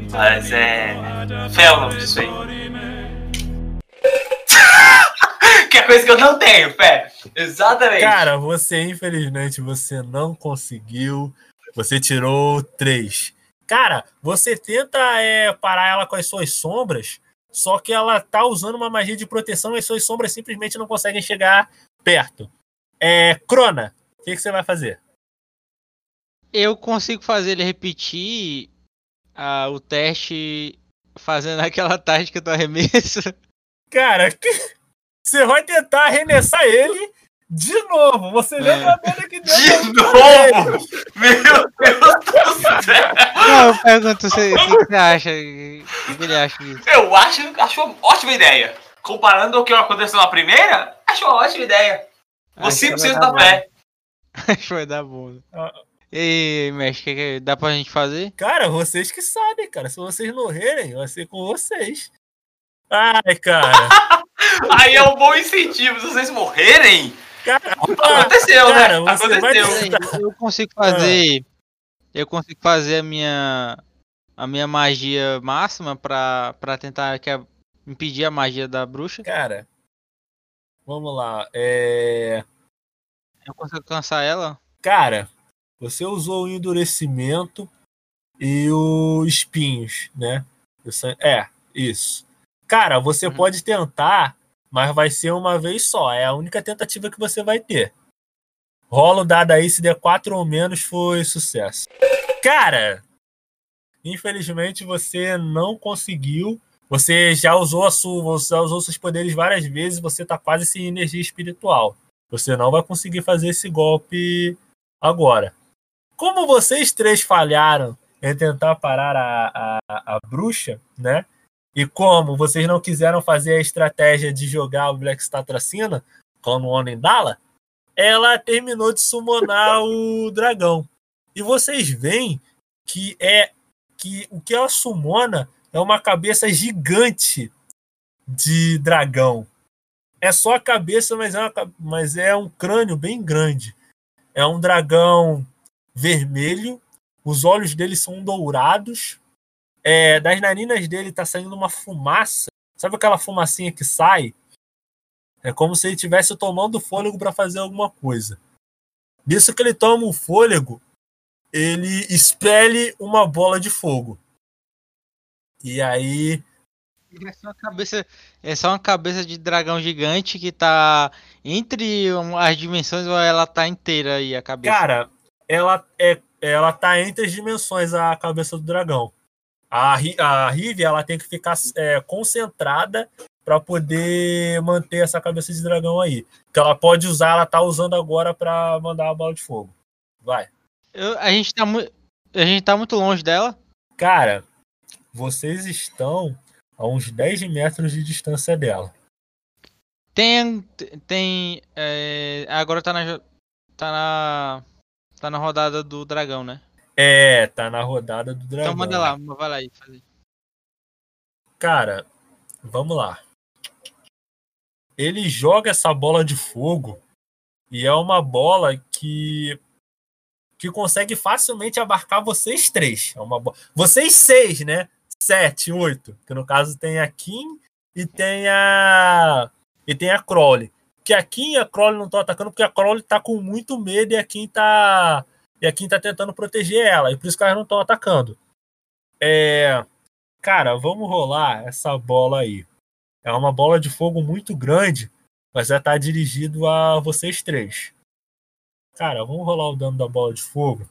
Mas é. Fé é o nome disso aí. Que é coisa que eu não tenho, fé. Exatamente. Cara, você, infelizmente, você não conseguiu. Você tirou três. Cara, você tenta é, parar ela com as suas sombras, só que ela tá usando uma magia de proteção e as suas sombras simplesmente não conseguem chegar perto. É, Crona, o que, que você vai fazer? Eu consigo fazer ele repetir ah, o teste fazendo [LAUGHS] aquela tática do arremesso. Cara, [LAUGHS] que- você vai tentar arremessar ele de novo. Você lembra a merda que deu De novo! Meu Deus do céu! Não, eu pergunto se- o que você acha. O que ele acha disso? Eu acho, acho uma ótima ideia. Comparando ao que aconteceu na primeira, acho uma ótima ideia. Que 100% dar da fé. [LAUGHS] Acho que vai dar bom. E aí, mestre, que que dá pra gente fazer? Cara, vocês que sabem, cara. Se vocês morrerem, vai ser com vocês. Ai, cara. [LAUGHS] Aí é um bom incentivo. Se vocês morrerem, Cara, aconteceu, cara, né? você vai Aconteceu. Peraí, eu consigo fazer. Eu consigo fazer a minha. A minha magia máxima pra, pra tentar que a- impedir a magia da bruxa. cara. Vamos lá. É... Eu consigo alcançar ela. Cara, você usou o endurecimento e os espinhos, né? É- É, isso. Cara, você Uhum. pode tentar, mas vai ser uma vez só. É a única tentativa que você vai ter. Rola o dado aí, se der 4 ou menos, foi sucesso. Cara, infelizmente você não conseguiu. Você já usou a sua, você usou seus poderes várias vezes, você tá quase sem energia espiritual. Você não vai conseguir fazer esse golpe agora. Como vocês três falharam em tentar parar a, a, a bruxa, né? E como vocês não quiseram fazer a estratégia de jogar o Black Statracina, como o Onendala, ela terminou de summonar o dragão. E vocês veem que é que o que ela summona é uma cabeça gigante de dragão. É só a cabeça, mas é, uma mas é um crânio bem grande. É um dragão vermelho, os olhos dele são dourados. É, das narinas dele tá saindo uma fumaça. Sabe aquela fumacinha que sai? É como se ele estivesse tomando fôlego para fazer alguma coisa. Nisso que ele toma o fôlego, ele expele uma bola de fogo. E aí É só uma cabeça, é só uma cabeça de dragão gigante que tá entre as dimensões ou ela tá inteira aí a cabeça? Cara, ela é, ela tá entre as dimensões a cabeça do dragão. A, a Rive, ela tem que ficar é, concentrada para poder manter essa cabeça de dragão aí. Que ela pode usar, ela tá usando agora para mandar a bola de fogo. Vai. Eu- a gente tá muito a gente tá muito longe dela. Cara, vocês estão a uns 10 metros de distância dela. Tem. Tem. é, agora tá na. Tá na. Tá na rodada do dragão, né? É, tá na rodada do dragão. Então manda lá, vai lá aí. faz aí. Cara, vamos lá. Ele joga essa bola de fogo e é uma bola que que consegue facilmente abarcar vocês três. É uma bo... Vocês seis, né? Sete, oito. Que no caso tem a Kim e tem a e tem a Crowley. Que a Kim e a Crowley não estão atacando porque a Crowley tá com muito medo e a Kim tá e a Kim tá tentando proteger ela e por isso que elas não estão atacando. É, Cara, vamos rolar essa bola aí. É uma bola de fogo muito grande, mas vai estar dirigido a vocês três. Cara, vamos rolar o dano da bola de fogo.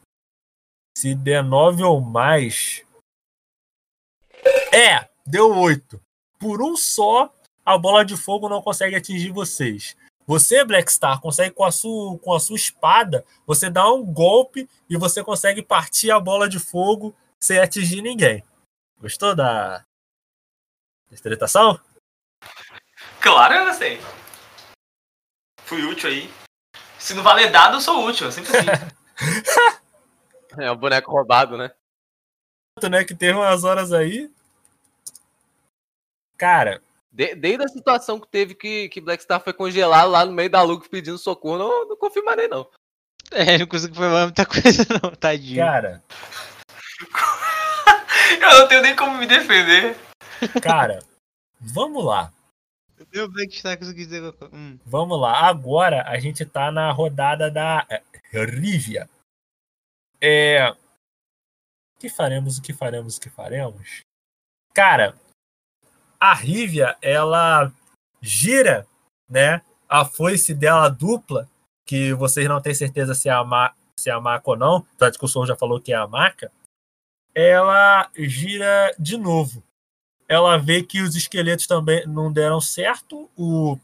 Se der 9 ou mais. É! Deu 8. Por um só, a bola de fogo não consegue atingir vocês. Você, Blackstar, consegue com a sua, com a sua espada, você dá um golpe e você consegue partir a bola de fogo sem atingir ninguém. Gostou da da interpretação? Claro, eu gostei. Fui útil aí. Se não valer dado, eu sou útil. Eu sempre assim. [LAUGHS] É o boneco roubado, né? né? Que teve umas horas aí. Cara, De- desde a situação que teve que, que Blackstar foi congelado lá no meio da Luke pedindo socorro, não, não confirmarei, não. É, não consigo falar muita [LAUGHS] coisa, não, tadinho. cara, [LAUGHS] eu não tenho nem como me defender. cara, vamos lá. Eu Blackstar consegui dizer. Hum. Vamos lá. Agora a gente tá na rodada da é, Rívia. É. O que faremos, o que faremos, o que faremos? Cara, a Rívia, ela gira, né? A foice dela dupla, que vocês não têm certeza se é a, ma se é a maca ou não, tanto que o Sol já falou que é a maca. Ela gira de novo. Ela vê que os esqueletos também não deram certo. O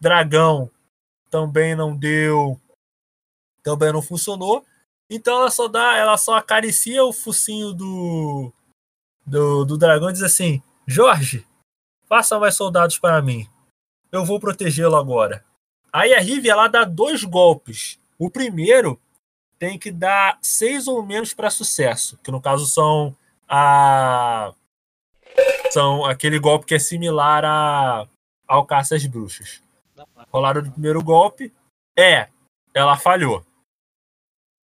dragão também não deu, também não funcionou. Então ela só dá, ela só acaricia o focinho do do, do dragão e diz assim: Jorge, faça mais soldados para mim. Eu vou protegê-lo agora. Aí a Rive ela dá dois golpes. O primeiro tem que dar seis ou menos para sucesso, que no caso são a são aquele golpe que é similar a ao caça às bruxas. Rolaram do primeiro golpe. É, ela falhou.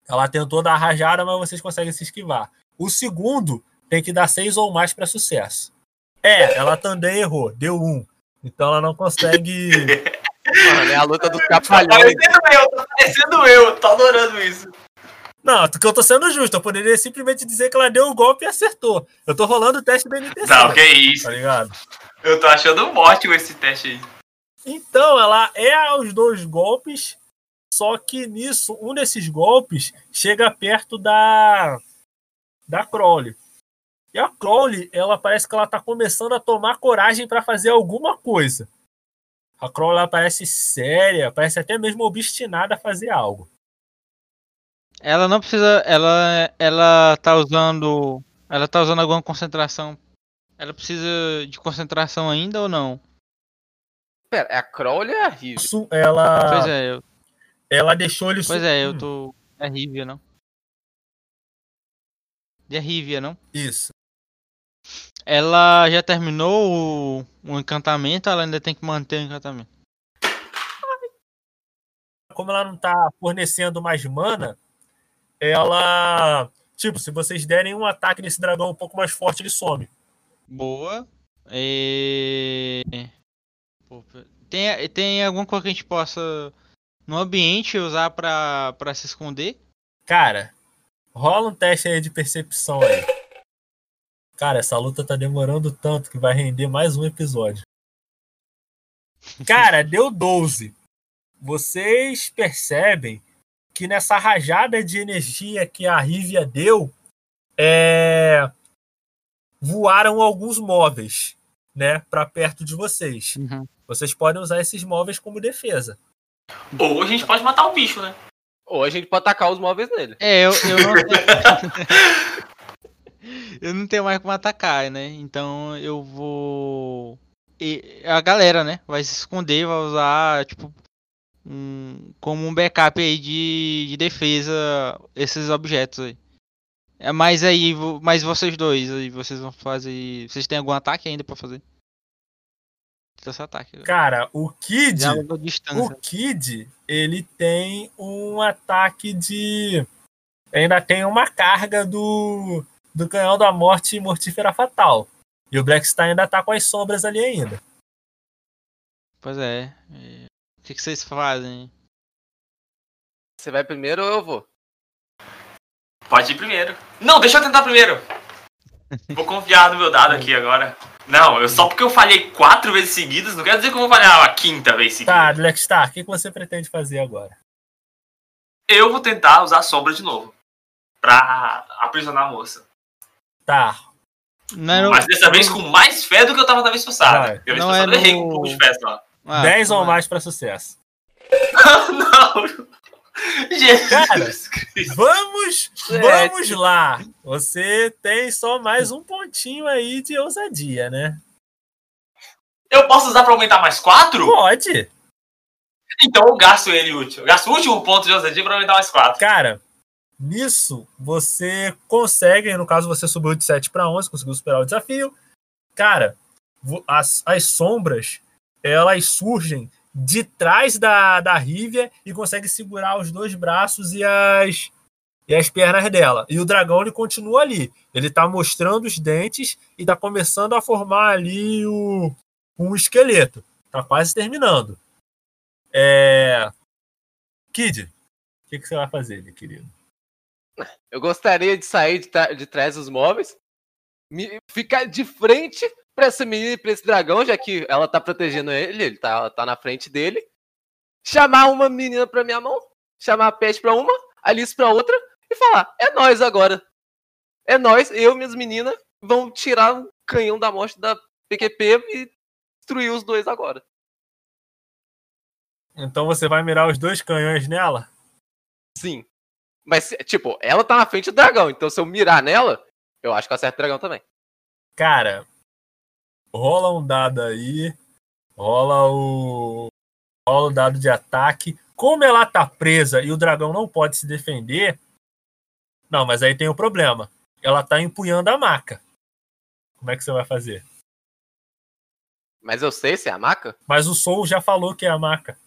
Ela tentou dar rajada, mas vocês conseguem se esquivar. O segundo tem que dar seis ou mais para sucesso. É, ela também errou, deu um. Então ela não consegue. [LAUGHS] Mano, é a luta dos Tá trapalhões. parecendo eu, tá parecendo eu. Tô adorando isso. Não, porque eu tô sendo justo. Eu poderia simplesmente dizer que ela deu o golpe e acertou. Eu tô rolando o teste da NTC. Não, que isso. Tá ligado? Eu tô achando ótimo esse teste aí. Então, ela é os dois golpes, só que nisso, um desses golpes chega perto da da Crowley. E a Crowley, ela parece que ela tá começando a tomar coragem para fazer alguma coisa. A Crowley ela parece séria, parece até mesmo obstinada a fazer algo. Ela não precisa. Ela, ela tá usando. Ela tá usando alguma concentração. Ela precisa de concentração ainda ou não? Pera, é a Crowley é a Rive? Ela, Pois é, eu, ela deixou ele pois é, eu tô. É Rivia, não? De Rivia, não? Isso. Ela já terminou o, o encantamento, ela ainda tem que manter o encantamento. como ela não tá fornecendo mais mana, ela. Tipo, se vocês derem um ataque nesse dragão um pouco mais forte, ele some. Boa. E... Tem, tem alguma coisa que a gente possa no ambiente usar pra, pra se esconder? Cara, rola um teste aí de percepção aí. Cara, essa luta tá demorando tanto que vai render mais um episódio. Cara, deu 12. Vocês percebem que nessa rajada de energia que a Rivia deu, é... voaram alguns móveis, né, para perto de vocês. Vocês podem usar esses móveis como defesa. Ou a gente pode matar o bicho, né? Ou a gente pode atacar os móveis nele. É, eu, eu não. [LAUGHS] eu não tenho mais como atacar, né? Então eu vou. E a galera, né? Vai se esconder, vai usar, tipo, um, como um backup aí de, de defesa esses objetos aí. É, mas aí, mas vocês dois aí, vocês vão fazer. Vocês têm algum ataque ainda pra fazer? Esse ataque. Cara, o Kid. O Kid, ele tem um ataque de. Ainda tem uma carga do, do canhão da morte mortífera fatal. E o Blackstar ainda tá com as sombras ali ainda. Pois é. O que, que vocês fazem? Você vai primeiro ou eu vou? Pode ir primeiro. Não, deixa eu tentar primeiro. [LAUGHS] Vou confiar no meu dado aqui agora. Não, eu, só porque eu falhei quatro vezes seguidas, não quer dizer que eu vou falhar a quinta vez seguida. Tá, Blackstar, o que, que você pretende fazer agora? Eu vou tentar usar a sombra de novo. Pra aprisionar a moça. Tá. Não, Mas dessa vez com mais fé do que eu tava na vez passada. Vai. Porque a vez Não passada é eu errei com um pouco de fé só. Ah, 10 ou vai. mais pra sucesso. não! [LAUGHS] Jesus Cristo. Vamos, vamos lá. Você tem só mais um pontinho aí de ousadia, né? Eu posso usar pra aumentar mais quatro? Pode. Então eu gasto ele útil. Eu gasto o último ponto de ousadia pra aumentar mais quatro. Cara, nisso você consegue, no caso você subiu de 7 para 11, conseguiu superar o desafio. Cara, as, as sombras, elas surgem de trás da, da Rívia e consegue segurar os dois braços e as, e as pernas dela. E o dragão ele continua ali. Ele tá mostrando os dentes e tá começando a formar ali o, um esqueleto. Tá quase terminando. É... Kid, o que, que você vai fazer, meu querido? Eu gostaria de sair de, tra- de trás dos móveis, me- ficar de frente pra essa menina e pra esse dragão, já que ela tá protegendo ele, ele tá, ela tá na frente dele. Chamar uma menina pra minha mão, chamar a Pet pra uma, a Alice pra outra e falar: é nós agora. É nós, eu e minhas meninas, vão tirar o canhão da morte da PQP e destruir os dois agora. Então você vai mirar os dois canhões nela? Sim. Mas, tipo, ela tá na frente do dragão, então se eu mirar nela, eu acho que eu acerto o dragão também. Cara, rola um dado aí. Rola o. Rola o dado de ataque. Como ela tá presa e o dragão não pode se defender. Não, mas aí tem o problema. Ela tá empunhando a maca. Como é que você vai fazer? Mas eu sei se é a maca? Mas o Soul já falou que é a maca.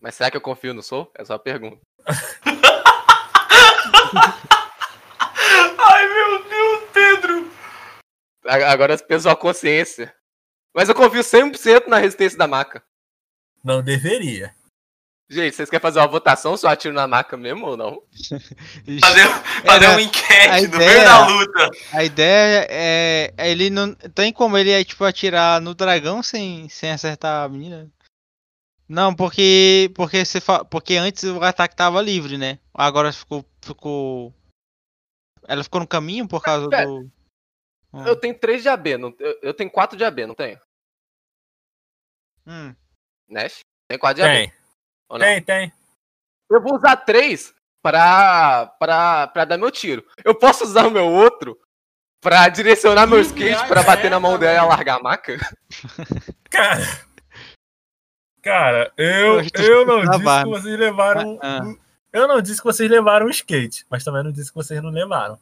Mas será que eu confio no Soul? É só a pergunta. [LAUGHS] [LAUGHS] Ai meu Deus, Pedro! Agora pesou a consciência. Mas eu confio 100% na resistência da maca. Não deveria. Gente, vocês querem fazer uma votação eu atiro na maca mesmo ou não? [LAUGHS] Fazer, fazer Era- uma enquete a no ideia- meio da luta. A ideia é, é ele não tem como ele é, tipo atirar no dragão sem, sem acertar a menina. Não, porque porque você fa- porque antes o ataque tava livre, né? Agora ficou ficou ela ficou no caminho por causa Pera. do Hum. Eu tenho 3 de AB, não, eu, tenho 4 de AB, não tenho? Hum. Nash? Tem 4 de AB. Tem, Ou não? tem, tem. Eu vou usar 3 pra, pra, pra dar meu tiro. Eu posso usar o meu outro pra direcionar meu skate pra bater na mão dela e largar a maca? [LAUGHS] Cara. Cara, eu, Eu não disse que vocês levaram. Ah. um- Eu não disse que vocês levaram um skate, mas também não disse que vocês não levaram.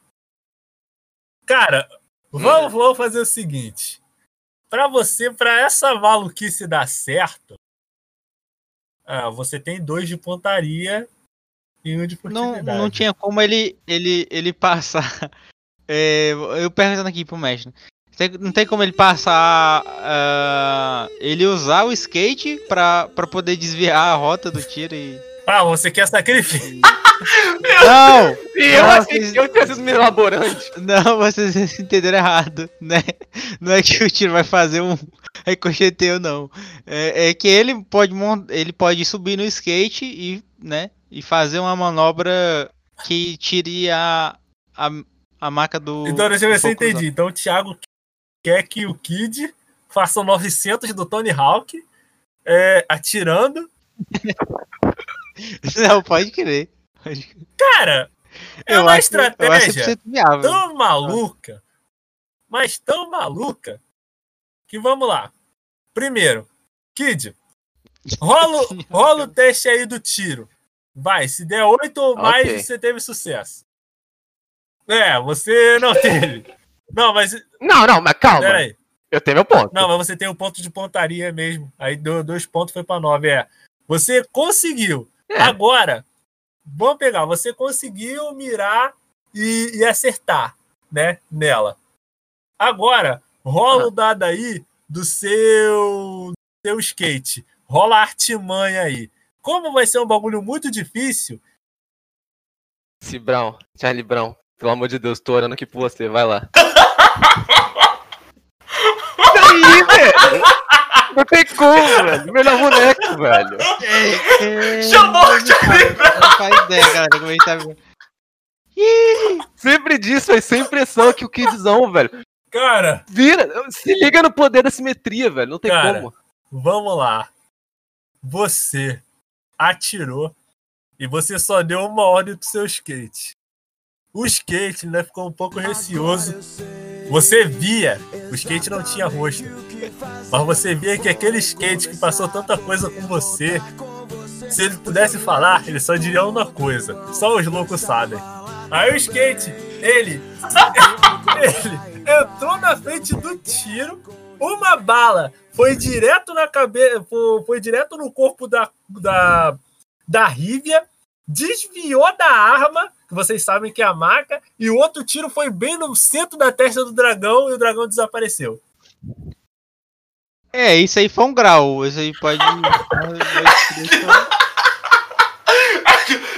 Cara, vamos, vamos fazer o seguinte. Pra você, pra essa maluquice dar certo, ah, você tem dois de pontaria e um de Não, furtividade. não tinha como ele ele ele passar [LAUGHS] é, eu perguntando aqui pro mestre. Não tem como ele passar. ah, ele usar o skate pra, pra poder desviar a rota do tiro e. Ah, você quer sacrifício? [LAUGHS] Não! E eu Não, achei vocês- que eu tinha sido meio elaborante. Não, vocês [LAUGHS] entenderam errado, né? Não é que o tiro vai fazer um [LAUGHS] ricocheteio, não. É, é que ele pode, ele pode subir no skate e, né, e fazer uma manobra que tire a, a, a maca do. Então, deixa eu ver se eu entendi. Então, o Thiago quer que o Kid faça o 900 do Tony Hawk é, atirando. [LAUGHS] Não, pode crer. Pode crer. Cara, É Eu uma acho- eu acho estratégia 100% viável. tão maluca, mas tão maluca, que vamos lá. Primeiro, Kid, [LAUGHS] rola, o- rola o teste aí do tiro. Vai, se der oito ou mais, Ok. você teve sucesso. É, você não [LAUGHS] teve. Não, mas Não, não, mas calma. peraí. Eu tenho meu ponto. Não, mas você tem o ponto de pontaria mesmo. Aí deu dois pontos, foi pra nove. É. Você conseguiu. É. Agora, vamos pegar. Você conseguiu mirar e, e acertar, né? Nela. Agora, rola o dado aí do seu, seu skate. Rola a artimanha aí. Como vai ser um bagulho muito difícil, Se Brown, Charlie Brown, pelo amor de Deus, tô orando aqui por você, vai lá. [LAUGHS] Aí, velho! Não tem como, velho. Melhor boneco, [LAUGHS] velho. Chamou o Charlie Brown. Não faz ideia, galera, como a gente tá vendo. Sempre disso, velho. Sem pressão aqui o Kidzão, velho. cara, Vira, se liga no poder da simetria, velho. Não tem Cara. como. Vamos lá. Você atirou e você só deu uma ordem pro seu skate. O skate né, ficou um pouco receoso. Você via, o skate não tinha rosto, mas você via que aquele skate que passou tanta coisa com você, se ele pudesse falar, ele só diria uma coisa. Só os loucos sabem. Aí o skate, ele, [LAUGHS] ele entrou na frente do tiro, uma bala foi direto na cabeça, foi, foi direto no corpo da, da, da Rívia, desviou da arma, que vocês sabem que é a maca, e o outro tiro foi bem no centro da testa do dragão e o dragão desapareceu. É, isso aí foi um grau. Isso aí pode. [LAUGHS]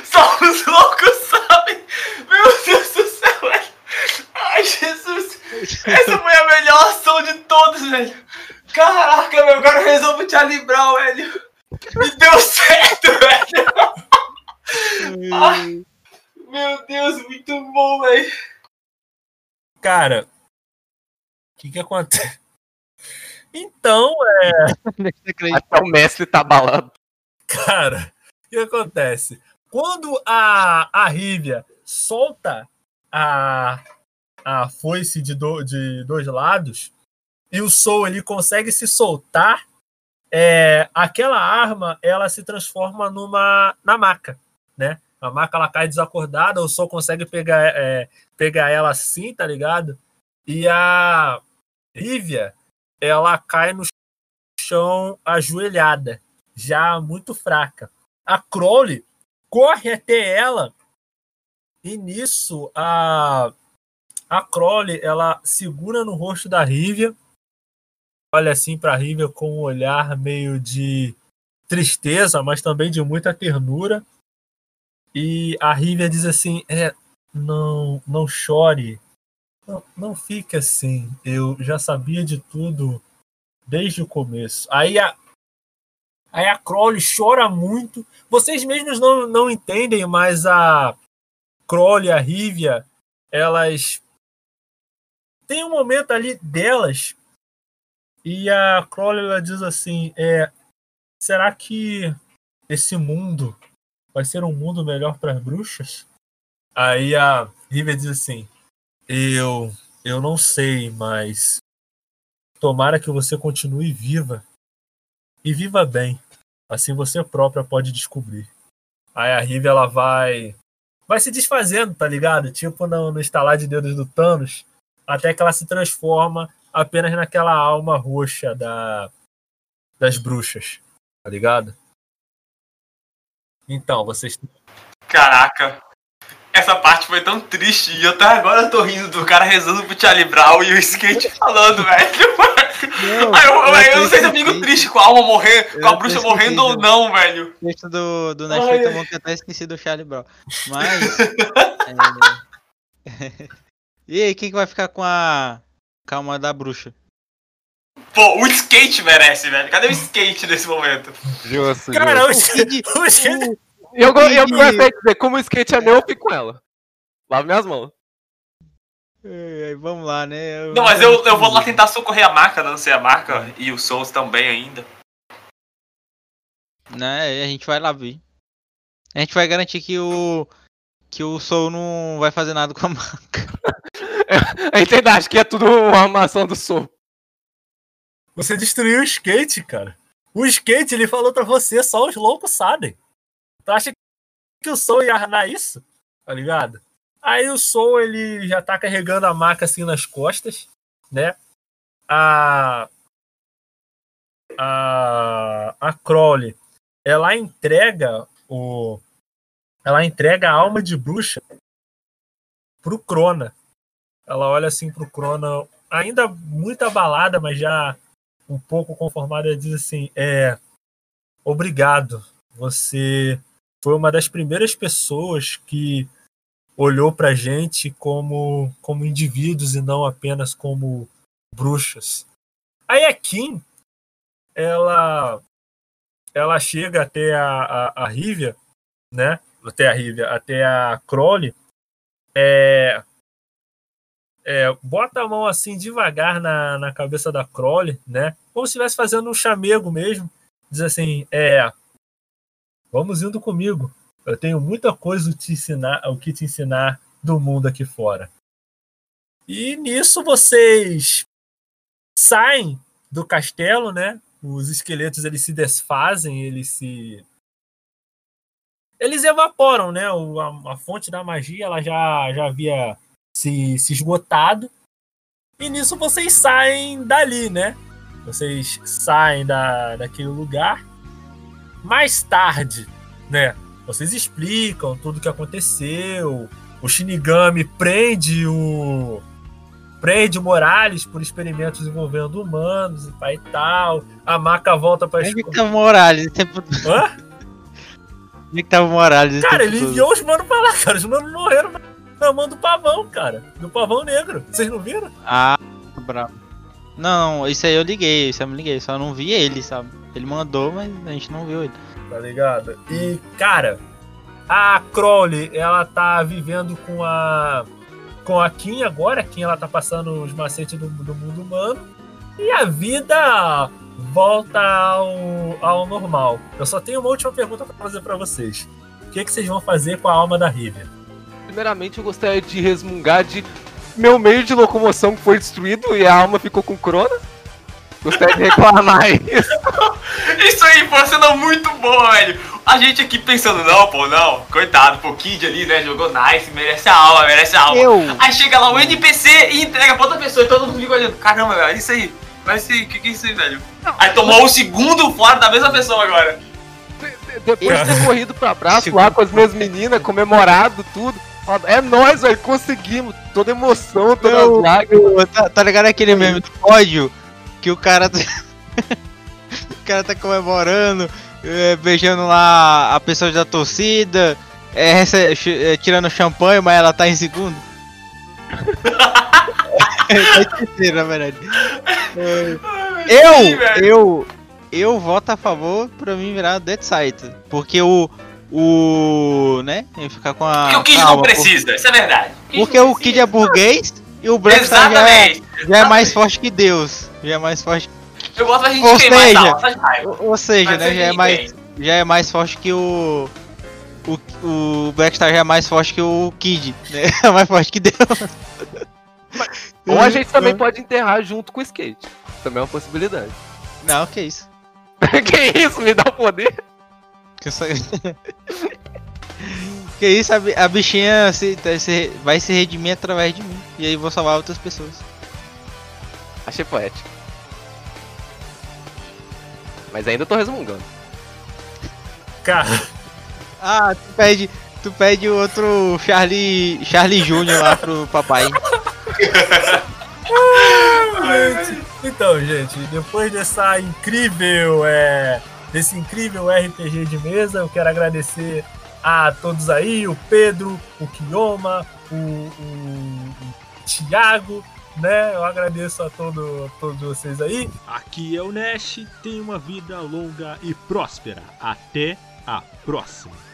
Só os loucos sabem. Meu Deus do céu, velho. Ai, Jesus. Essa foi a melhor ação de todos, velho. Caraca, meu, agora eu resolvo te Brown, velho. E deu certo, velho. Ai, meu Deus, muito bom, velho. Cara, o que que acontece? Então, é, Até o mestre tá balado. cara, o que acontece? Quando a, a Rívia solta a, a foice de, do- de dois lados e o Soul ele consegue se soltar, é, aquela arma ela se transforma numa na maca, né? A maca ela cai desacordada, o Soul consegue pegar, é, pegar ela assim, tá ligado? E a Rívia ela cai no chão ajoelhada, já muito fraca. A Crowley corre até ela e nisso a a Crowley ela segura no rosto da Rívia, olha assim para Rívia com um olhar meio de tristeza, mas também de muita ternura. E a Rívia diz assim: "É, não, não chore. Não, não fique assim. Eu já sabia de tudo desde o começo." Aí a Aí a Crowley chora muito. Vocês mesmos não, não entendem, mas a Crowley a Rívia, elas tem um momento ali delas e a Crowley ela diz assim, é, será que esse mundo vai ser um mundo melhor para as bruxas? Aí a Rívia diz assim, eu eu não sei, mas tomara que você continue viva e viva bem. Assim você própria pode descobrir. Aí a Rívia ela vai vai se desfazendo, tá ligado? Tipo no, no estalar de dedos do Thanos, até que ela se transforma apenas naquela alma roxa da das bruxas, tá ligado? Então, vocês Caraca. Essa parte foi tão triste e eu até agora tô rindo do cara rezando pro Charlie Brown e o skate [LAUGHS] falando, velho. Não, Aí eu, eu, eu eu não sei se eu fico triste com a alma morrendo, com Eu a tô bruxa morrendo ou não, velho. O texto do, do Netflix eu que até esqueci do Charlie Brown. Mas. [LAUGHS] é... [LAUGHS] e aí, quem que vai ficar com a. Calma da bruxa? Pô, o skate merece, velho. Cadê o skate nesse momento? Justo, Cara, o, justo. skate- o skate- Eu, eu Kid- gostei de dizer, como o skate é meu, eu fico com ela. Lavo minhas mãos. É, vamos lá, né? Não, mas eu, eu vou lá tentar socorrer a marca, não sei a marca, e o Souls também ainda. Né, a gente vai lá ver. A gente vai garantir que o. que o Soul não vai fazer nada com a maca. A gente ainda acha que é tudo uma armação do Soul. Você destruiu o skate, cara. O skate, ele falou pra você, só os loucos sabem. Tu acha que o Soul ia arnar isso? Tá ligado? Aí o Soul, ele já tá carregando a maca assim nas costas, né? A. A. A Crowley, ela entrega o. Ela entrega a alma de bruxa pro Crona. Ela olha assim pro Crona, ainda muito abalada, mas já um pouco conformada, ela diz assim: é. Obrigado. Você foi uma das primeiras pessoas que olhou pra gente como, como indivíduos e não apenas como bruxas. Aí a Kim, ela ela chega até a, a, a Rivia, né? Até a Rivia, até a Crowley, é, é, bota a mão assim devagar na, na cabeça da Crowley, né? Como se estivesse fazendo um chamego mesmo. Diz assim, é, vamos indo comigo. Eu tenho muita coisa te ensinar, o que te ensinar do mundo aqui fora. E nisso vocês saem do castelo, né? Os esqueletos eles se desfazem, eles se eles evaporam, né? O, a, a, fonte da magia ela já já havia se, se esgotado. E nisso vocês saem dali, né? Vocês saem da, daquele lugar. Mais tarde, né? Vocês explicam tudo o que aconteceu. O Shinigami prende o. Prende o Morales por experimentos envolvendo humanos e pai e tal. A maca volta pra escola. Onde que tá o Morales? Tempo... Hã? Onde que tava o Morales? Cara, ele enviou os manos pra lá, cara. Os manos morreram na mão do pavão, cara. Do pavão negro. Vocês não viram? Ah, bravo. Não, isso aí eu liguei, isso aí eu me liguei, só não vi ele, sabe? Ele mandou, mas a gente não viu ele tá ligado? E, cara, a Crowley, ela tá vivendo com a com a Kim agora, a Kim ela tá passando os macetes do, do mundo humano e a vida volta ao, ao normal. Eu só tenho uma última pergunta para fazer para vocês. O que, que vocês vão fazer com a alma da River? Primeiramente, eu gostaria de resmungar de meu meio de locomoção que foi destruído e a alma ficou com crona. Gostaria de reclamar [LAUGHS] isso. isso aí foi sendo muito boa, velho. A gente aqui pensando, não, pô, não. Coitado, pô, Kid ali, né? Jogou nice, merece a alma, merece a alma. Eu. Aí chega lá o NPC e entrega pra outra pessoa e todo mundo fica olhando. Caramba, velho, isso aí. Mas o que, que é isso aí, velho? Aí tomou o segundo fora da mesma pessoa agora. Depois de ter [LAUGHS] corrido pra abraço lá com as minhas meninas, comemorado tudo. É nóis, velho, conseguimos. Toda emoção, toda eu, lágrima. Tá, tá ligado aquele meme do ódio? que o cara tá... [LAUGHS] o cara tá comemorando, é, beijando lá a pessoa da torcida, é, é, tirando champanhe, mas ela tá em segundo. [LAUGHS] é terceiro, na verdade. eu, eu, eu voto a favor pra mim virar Dead Side, porque o o, né, ficar com a Porque o Kid não precisa, por... isso é verdade. O porque o Kid é burguês e o Black já é, já é mais forte que Deus. Já é mais forte. Eu gosto da gente ou seja, ou, ou seja, né? Já é, mais, já é mais forte que o. O, o Blackstar já é mais forte que o Kid, né? [LAUGHS] É mais forte que Deus. Ou a gente também [LAUGHS] pode enterrar junto com o skate. Também é uma possibilidade. Não, que isso. [LAUGHS] que isso? Me dá o poder? Que, só... [LAUGHS] que isso, a, a bichinha se, se, vai se redimir através de mim. E aí vou salvar outras pessoas. Achei poético. Mas ainda tô resmungando. Cara. Ah, tu pede, tu pede o outro Charlie, Charlie Júnior lá pro papai. [LAUGHS] então, gente, depois dessa incrível, é, desse incrível RPG de mesa, eu quero agradecer a todos aí, o Pedro, o Kioma, o, o, o Thiago, né? Eu agradeço a todo, todos vocês aí. Aqui é o Nash, tenha uma vida longa e próspera. Até a próxima.